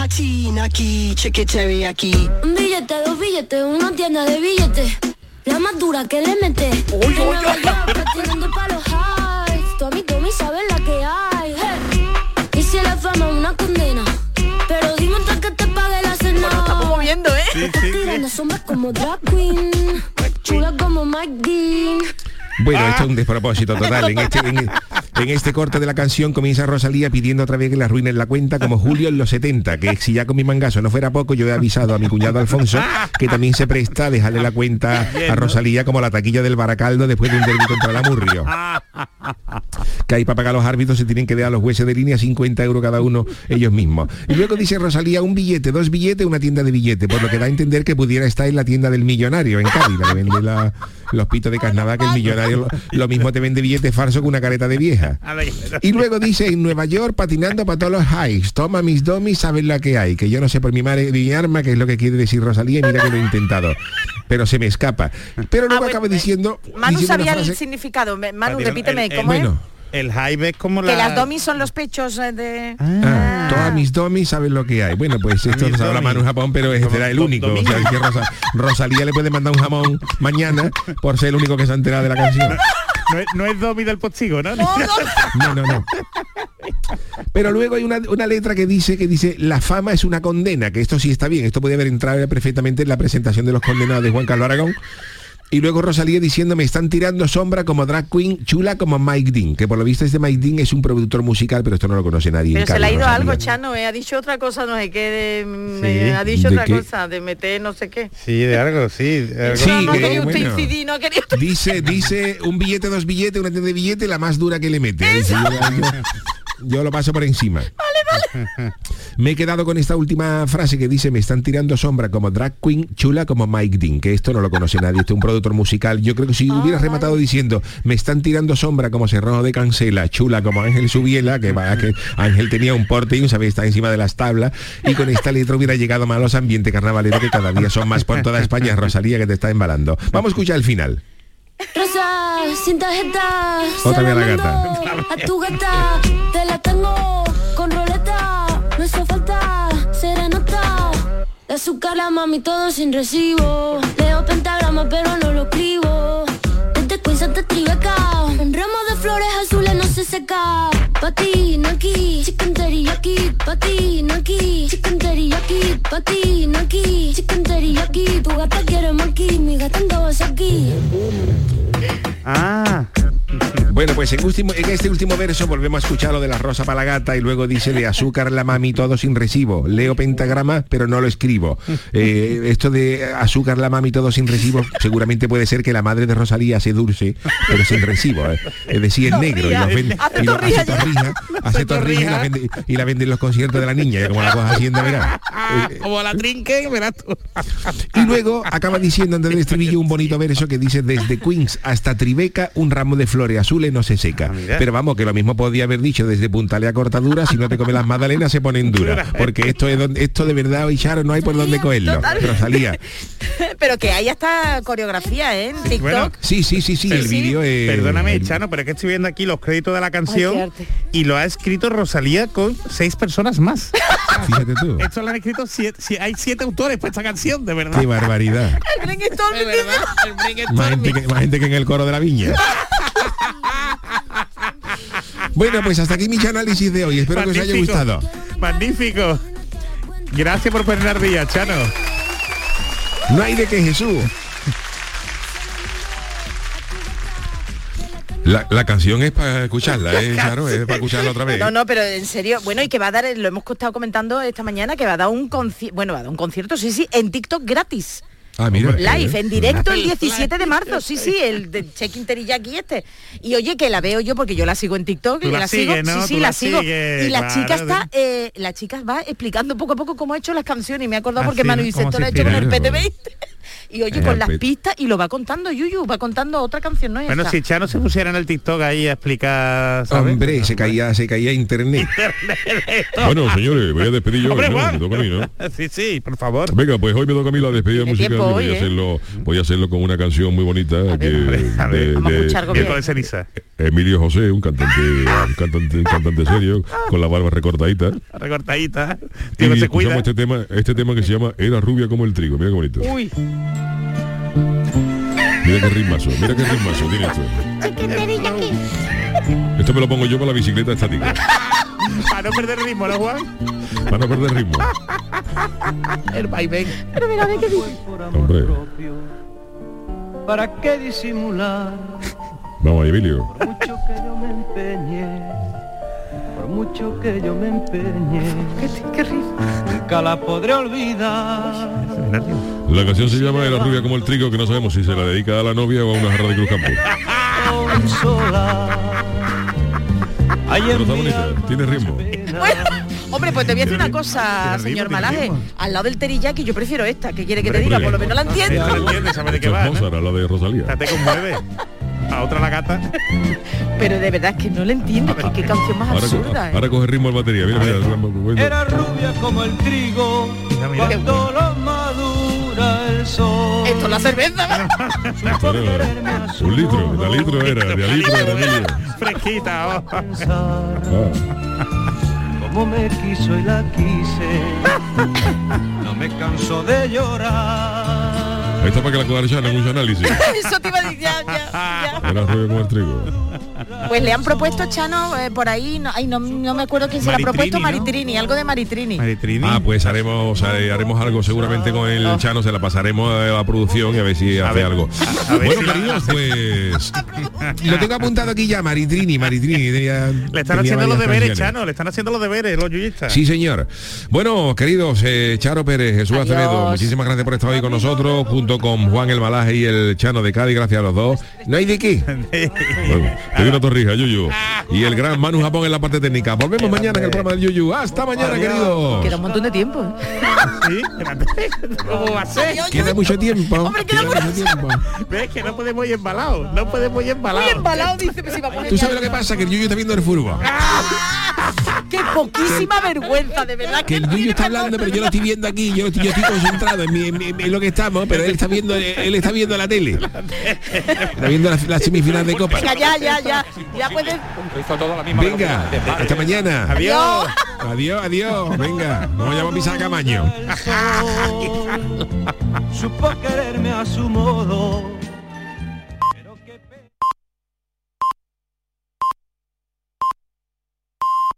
70. Patina aquí, chicken teriyaki. Un billete, dos billetes, una tienda de billetes. La más dura que le mete. En Nueva York, patinando pa' los highs. Tu amigo mi sabe la que hay. hey. Y si la fama una condena. Pero dime antes que te pague la cena. Bueno, estamos moviendo, ¿eh? Estás tirando sombras como drag queen. Chula como Mike Dean. Bueno, esto es un despropósito total. En este, en- En este corte de la canción comienza Rosalía pidiendo otra vez que le arruinen la cuenta como Julio en los 70, que si ya con mi mangazo no fuera poco, yo he avisado a mi cuñado Alfonso que también se presta a dejarle la cuenta a Rosalía como la taquilla del Baracaldo después de un derbi contra la Murrio. Que ahí para pagar los árbitros se tienen que dar a los jueces de línea 50 euros cada uno ellos mismos. Y luego dice Rosalía un billete, dos billetes, una tienda de billetes, por lo que da a entender que pudiera estar en la tienda del millonario en Cádiz, la que vende la- los pitos de carnaval, que el millonario lo, lo mismo te vende billetes falsos que una careta de vieja. Y luego dice en Nueva York patinando para todos los highs. Toma mis domis, sabes la que hay. Que yo no sé por mi madre mi arma qué es lo que quiere decir Rosalía y mira que lo he intentado. Pero se me escapa. Pero luego acaba diciendo. Manu diciendo sabía el significado. Manu, repíteme, el- el- ¿cómo es? El hype es como Que la... las domis son los pechos eh, de... Ah, todas mis domis saben lo que hay. Bueno, pues esto lo sabrá. Manu en Japón, pero ese será el único. O sea, que Rosa- Rosalía le puede mandar un jamón mañana por ser el único que se ha enterado de la canción. No es, no es Domi del postigo, ¿no? No, no, no. Pero luego hay una, una letra que dice que dice la fama es una condena, que esto sí está bien, esto podía haber entrado perfectamente en la presentación de los condenados de Juan Carlos Aragón. Y luego Rosalía diciendo me están tirando sombra como drag queen, chula como Mike Dean, que por lo visto este Mike Dean es un productor musical, pero esto no lo conoce nadie. en Pero se le ha ido Rosalía. algo, Chano, eh, ha dicho otra cosa, no sé qué, de, Sí. me- ha dicho ¿De otra qué? cosa, de meter no sé qué. Sí, de algo, sí. de algo. Sí, no, no que, quería usted bueno. incidir, no quería usted- Dice, dice un billete, dos billetes, una tienda de billete, la más dura que le mete. *laughs* Yo, lo paso por encima. *laughs* Me he quedado con esta última frase que dice, me están tirando sombra como drag queen, chula como Mike Dean, que esto no lo conoce *laughs* nadie, este es un productor musical. Yo creo que si hubieras rematado diciendo, me están tirando sombra como Cerrojo de Cancela, chula como Ángel Subiela, que vaya que Ángel tenía un porte y un saber está encima de las tablas, y con esta letra hubiera llegado más a los ambientes carnavaleros que cada día son más por toda España, Rosalía que te está embalando. Vamos a escuchar el final. Rosa, sin tarjeta. Otra vez la gata. A tu gata, te la tengo con roleta. No hizo falta serenata. De azúcar la mami todo sin recibo. Leo pentagrama pero no lo escribo. Desde Queens hasta Tribeca. Un ramo de flores azules no se seca. Pa' ti, no aquí. Chicken teriyaki. Pa' ti, no aquí. Chicken teriyaki. Pa' ti, no aquí. Chicken teriyaki. Tu gata quiere maki. Mi gata andaba aquí. Ah, Bueno, pues en, último- en este último verso volvemos a escuchar lo de la rosa para la gata y luego dice de azúcar la mami todo sin recibo. Leo pentagrama, pero no lo escribo. Eh, esto de azúcar la mami todo sin recibo, seguramente puede ser que la madre de Rosalía hace dulce, pero sin recibo. eh. Es decir, en negro. Y, los vende- Hace y torrija hace torrija, *laughs* hace torrija y la vende, y la vende en los conciertos de la niña, como la cosa hacienda, verás. *laughs* Eh, como la trinque, verás tú. y luego acaba diciendo antes del estribillo un bonito verso que dice desde Queens hasta Tribeca un ramo de flores azules no se seca. Ah. Pero vamos, que lo mismo podía haber dicho desde Puntale a Cortadura, si no te comes las magdalenas se ponen duras. *laughs* Porque esto es donde, esto de verdad, Charo, no hay por dónde cogerlo. Rosalía. *laughs* Pero que hay hasta coreografía, ¿eh? En TikTok. bueno. Sí, sí, sí, sí, el Sí. vídeo es... Perdóname, el- Chano, pero es que estoy viendo aquí los créditos de la canción y lo ha escrito Rosalía con seis personas más. *laughs* Fíjate tú. Esto lo han escrito siete, si- hay siete autores para esta canción, de verdad. Qué barbaridad. El brainstorm, dice. Más gente, que, más gente que en el coro de la viña. Bueno, pues hasta aquí mi análisis de hoy. Espero que os haya gustado. Magnífico. Gracias por poner día, Chano. No hay de qué Jesús. La, la canción es para escucharla, ¿eh, Charo? Es para escucharla otra vez. No, no, pero en serio, bueno, y que va a dar, lo hemos estado comentando esta mañana, que va a dar un concierto, bueno, va a dar un concierto, sí, sí, en TikTok gratis. Ah, mira. Live, en directo el 17 de marzo, sí, sí, el de Check-in Teriyaki este. Y oye, que la veo yo porque yo la sigo en TikTok Tú y la la, sigo, sí, sí, Tú la, la sigo. y la claro, chica está, eh, la chica va explicando poco a poco cómo ha hecho las canciones y me he acordado Ah, porque sí, Manu ¿no? dice, ¿Cómo esto se lo ha hecho con el inspira? PT20. Y oye, con las pistas y lo va contando Yuyu, va contando otra canción, ¿no? Bueno, Esta. si Chano se pusiera en el TikTok ahí a explicar, ¿sabes? Hombre, se caía, se caía internet. *laughs* Bueno, señores, voy a despedir yo. Hombre, ¿no? Toca a mí, ¿no? Sí, sí, por favor. Venga, pues hoy me toca a mí la despedida musical. tiempo y voy, hoy, a ¿eh? hacerlo, voy a hacerlo con una canción muy bonita que, a ver, de- vamos a de escuchar algo Viento bien. de ceniza. Emilio José, un cantante, un cantante, un cantante serio, con la barba recortadita. Recortadita. Y Tío, que se escuchamos cuida. este tema, este tema que se llama Era rubia como el trigo. Mira qué bonito. Uy, Mira qué ritmazo, mira qué ritmazo tiene esto. Esto me lo pongo yo para la bicicleta estática, Para no perder ritmo, ¿no, Juan? para no perder ritmo. El vaivén. pero mira, ve que dice. Hombre, ¿Para qué disimular? vamos, Emilio. Mucho que yo me empeñe, por mucho que yo me empeñe, qué, risa. Nunca la podré olvidar. La canción se llama La rubia como el trigo, que no sabemos si se la dedica a la novia o a una jarra de Cruz Campo. sola. Pero está bonita, tiene ritmo. Hombre, pues te voy a decir una cosa, señor Malaje. Al lado del teriyaki yo prefiero esta. ¿Qué quiere que te diga? Por lo menos la entiendo. Sabe de qué la de Rosalía. Ya te conmueve. A otra la gata. *laughs* Pero de verdad es que no la entiendo. que qué canción más Ahora, co- absurda. ¿eh? ahora coge ritmo el batería. Mira, mira, mira, Era rubia como el trigo, cuando lo madura el sol. Esto es la cerveza. Un litro, de litro era, de litro era. Fresquita. oh. Como me quiso y la quise, no me canso de llorar. Ahí está para que la cuadrilla en mucho análisis. *laughs* Eso te iba a decir ya, ya, ya. Era rubio como el trigo. Pues le han propuesto Chano eh, por ahí, no, ay, no, no me acuerdo quién se le ha Maritrini, propuesto, ¿no? Maritrini, algo de Maritrini. Ah, pues haremos eh, haremos algo seguramente con el Chano, se la pasaremos a la producción y a ver si hace ver, algo. a ver bueno, queridos, pues *laughs* lo tengo apuntado aquí ya, Maritrini, Maritrini. tenía- Le están haciendo los deberes, canciones. Chano. Le están haciendo los deberes los yuyistas. Sí, señor. Bueno, queridos, eh, Charo Pérez, Jesús Adiós. Acevedo, muchísimas gracias por estar hoy con nosotros, junto con Juan El Malaje y el Chano de Cádiz, gracias a los dos. ¿No hay de qué? *laughs* Bueno, torrija, Yuyu. Y el gran Manu Japón en la parte técnica. Volvemos mañana en el programa del Yuyu. Hasta mañana, queridos. Queda un montón de tiempo. Sí, ¿Cómo va a ser? Queda mucho tiempo. Hombre, queda Queda mucho tiempo. *laughs* Ves que no podemos ir embalados. No podemos ir embalados. Muy embalado, dice, pues si vamos ¿Tú sabes lo que pasa? Que el Yuyu está viendo el fútbol. *laughs* Qué poquísima vergüenza, de verdad. Que el Yuyu está hablando, pero yo lo estoy viendo aquí. Yo, estoy- yo estoy concentrado en, mi- en mi- en lo que estamos, pero él está viendo él está viendo la tele. Está viendo la, la semifinal de Copa. Venga, ya, ya, ya. Ya puedes. Venga, hasta mañana. Adiós. Adiós, adiós. Venga, nos vamos a pisar a Camaño. Supo quererme a su modo